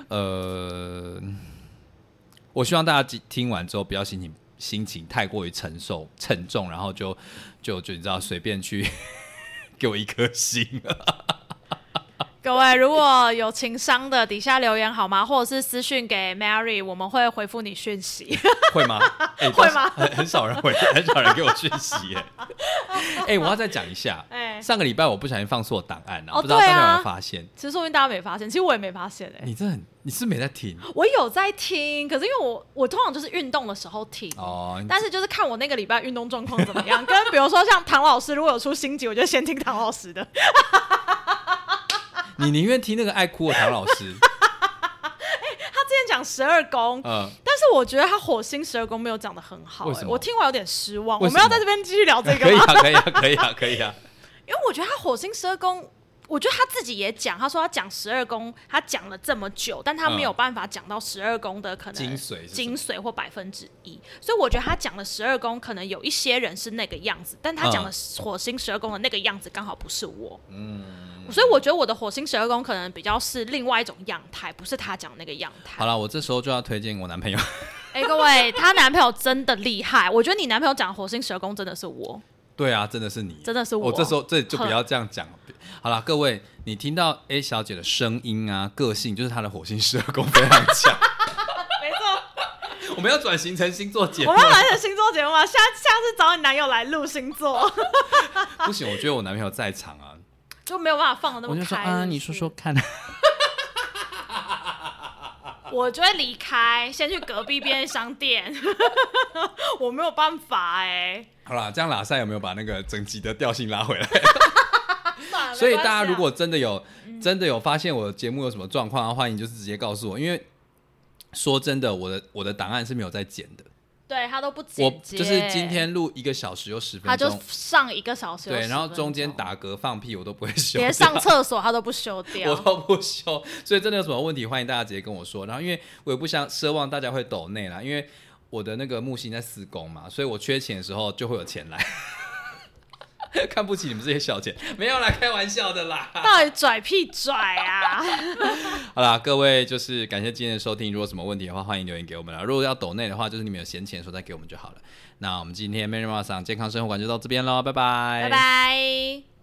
[SPEAKER 1] 呃，我希望大家听完之后不要心情心情太过于承受沉重，然后就就就你知道随便去给我一颗星。
[SPEAKER 2] 各位如果有情商的，底下留言好吗？或者是私讯给 Mary，我们会回复你讯息。
[SPEAKER 1] 会吗？哎、
[SPEAKER 2] 会吗
[SPEAKER 1] 很 很少人回，很少人给我讯息耶。哎、我要再讲一下，
[SPEAKER 2] 哎
[SPEAKER 1] 上个礼拜我不小心放错档案了、
[SPEAKER 2] 哦
[SPEAKER 1] 不知道大家有没有发现？
[SPEAKER 2] 其实说明大家没发现，其实我也没发现哎、
[SPEAKER 1] 你这很，你是没在听
[SPEAKER 2] 我有在听，可是因为我我通常就是运动的时候听。
[SPEAKER 1] 哦？
[SPEAKER 2] 但是就是看我那个礼拜运动状况怎么样，跟比如说像唐老师如果有出新集，我就先听唐老师的。
[SPEAKER 1] 你宁愿听那个爱哭的唐老师，
[SPEAKER 2] 他之前讲十二宫，
[SPEAKER 1] 嗯，
[SPEAKER 2] 但是我觉得他火星十二宫没有讲的很好、我听完有点失望。我们要在这边继续聊这个吗？
[SPEAKER 1] 以啊，可以啊，可以啊，可以啊。
[SPEAKER 2] 因为我觉得他火星十二宫，我觉得他自己也讲，他说他讲十二宫，他讲了这么久，但他没有办法讲到十二宫的可能
[SPEAKER 1] 精髓
[SPEAKER 2] 精髓或百分之一，所以我觉得他讲的十二宫，可能有一些人是那个样子，但他讲的火星十二宫的那个样子刚好不是我，嗯，所以我觉得我的火星十二宫可能比较是另外一种样态，不是他讲的那个样态。
[SPEAKER 1] 好。了，我这时候就要推荐我男朋友。
[SPEAKER 2] 哎、各位，她男朋友真的厉害，我觉得你男朋友讲的火星十二宫真的是我，
[SPEAKER 1] 对啊，真的是你，
[SPEAKER 2] 真的是我
[SPEAKER 1] 我这时候这就不要这样讲。好了，各位，你听到 A 小姐的声音啊，个性就是她的火星十二宫非常强。
[SPEAKER 2] 没错。
[SPEAKER 1] 我们要转型成星座节目
[SPEAKER 2] 我，们要来成星座节目啊？下下次找你男友来录星座，
[SPEAKER 1] 不行，我觉得我男朋友在场啊，
[SPEAKER 2] 就没有办法放的那
[SPEAKER 1] 我就说啊，你说
[SPEAKER 2] 是
[SPEAKER 1] 说看。
[SPEAKER 2] 我就会离开，先去隔壁便利商店。我没有办法哎、
[SPEAKER 1] 好啦，这样拉塞有没有把那个整集的调性拉回来？所以大家如果真的有真的有发现我的节目有什么状况，欢迎就是直接告诉我，因为说真的，我的我的档案是没有在剪的，
[SPEAKER 2] 对他都不
[SPEAKER 1] 我
[SPEAKER 2] 剪接，
[SPEAKER 1] 就是今天录一个小时有十分钟。
[SPEAKER 2] 他就，上一个小时，
[SPEAKER 1] 对，然后中间打嗝放屁我都不会修掉，
[SPEAKER 2] 连上厕所他都不修掉。我。
[SPEAKER 1] 都不修，所以真的有什么问题，欢迎大家直接跟我说。然后因为我也不想奢望大家会抖内啦，因为我的那个木星在四宫嘛，所以我缺钱的时候就会有钱来。看不起你们这些小钱，没有啦，开玩笑的啦。
[SPEAKER 2] 到底拽屁拽啊！
[SPEAKER 1] 好啦，各位就是感谢今天的收听。如果什么问题的话，欢迎留言给我们啦。如果要抖内的话，就是你们有闲钱的时候再给我们就好了。那我们今天 Mary 马上健康生活馆就到这边喽，拜拜，
[SPEAKER 2] 拜拜。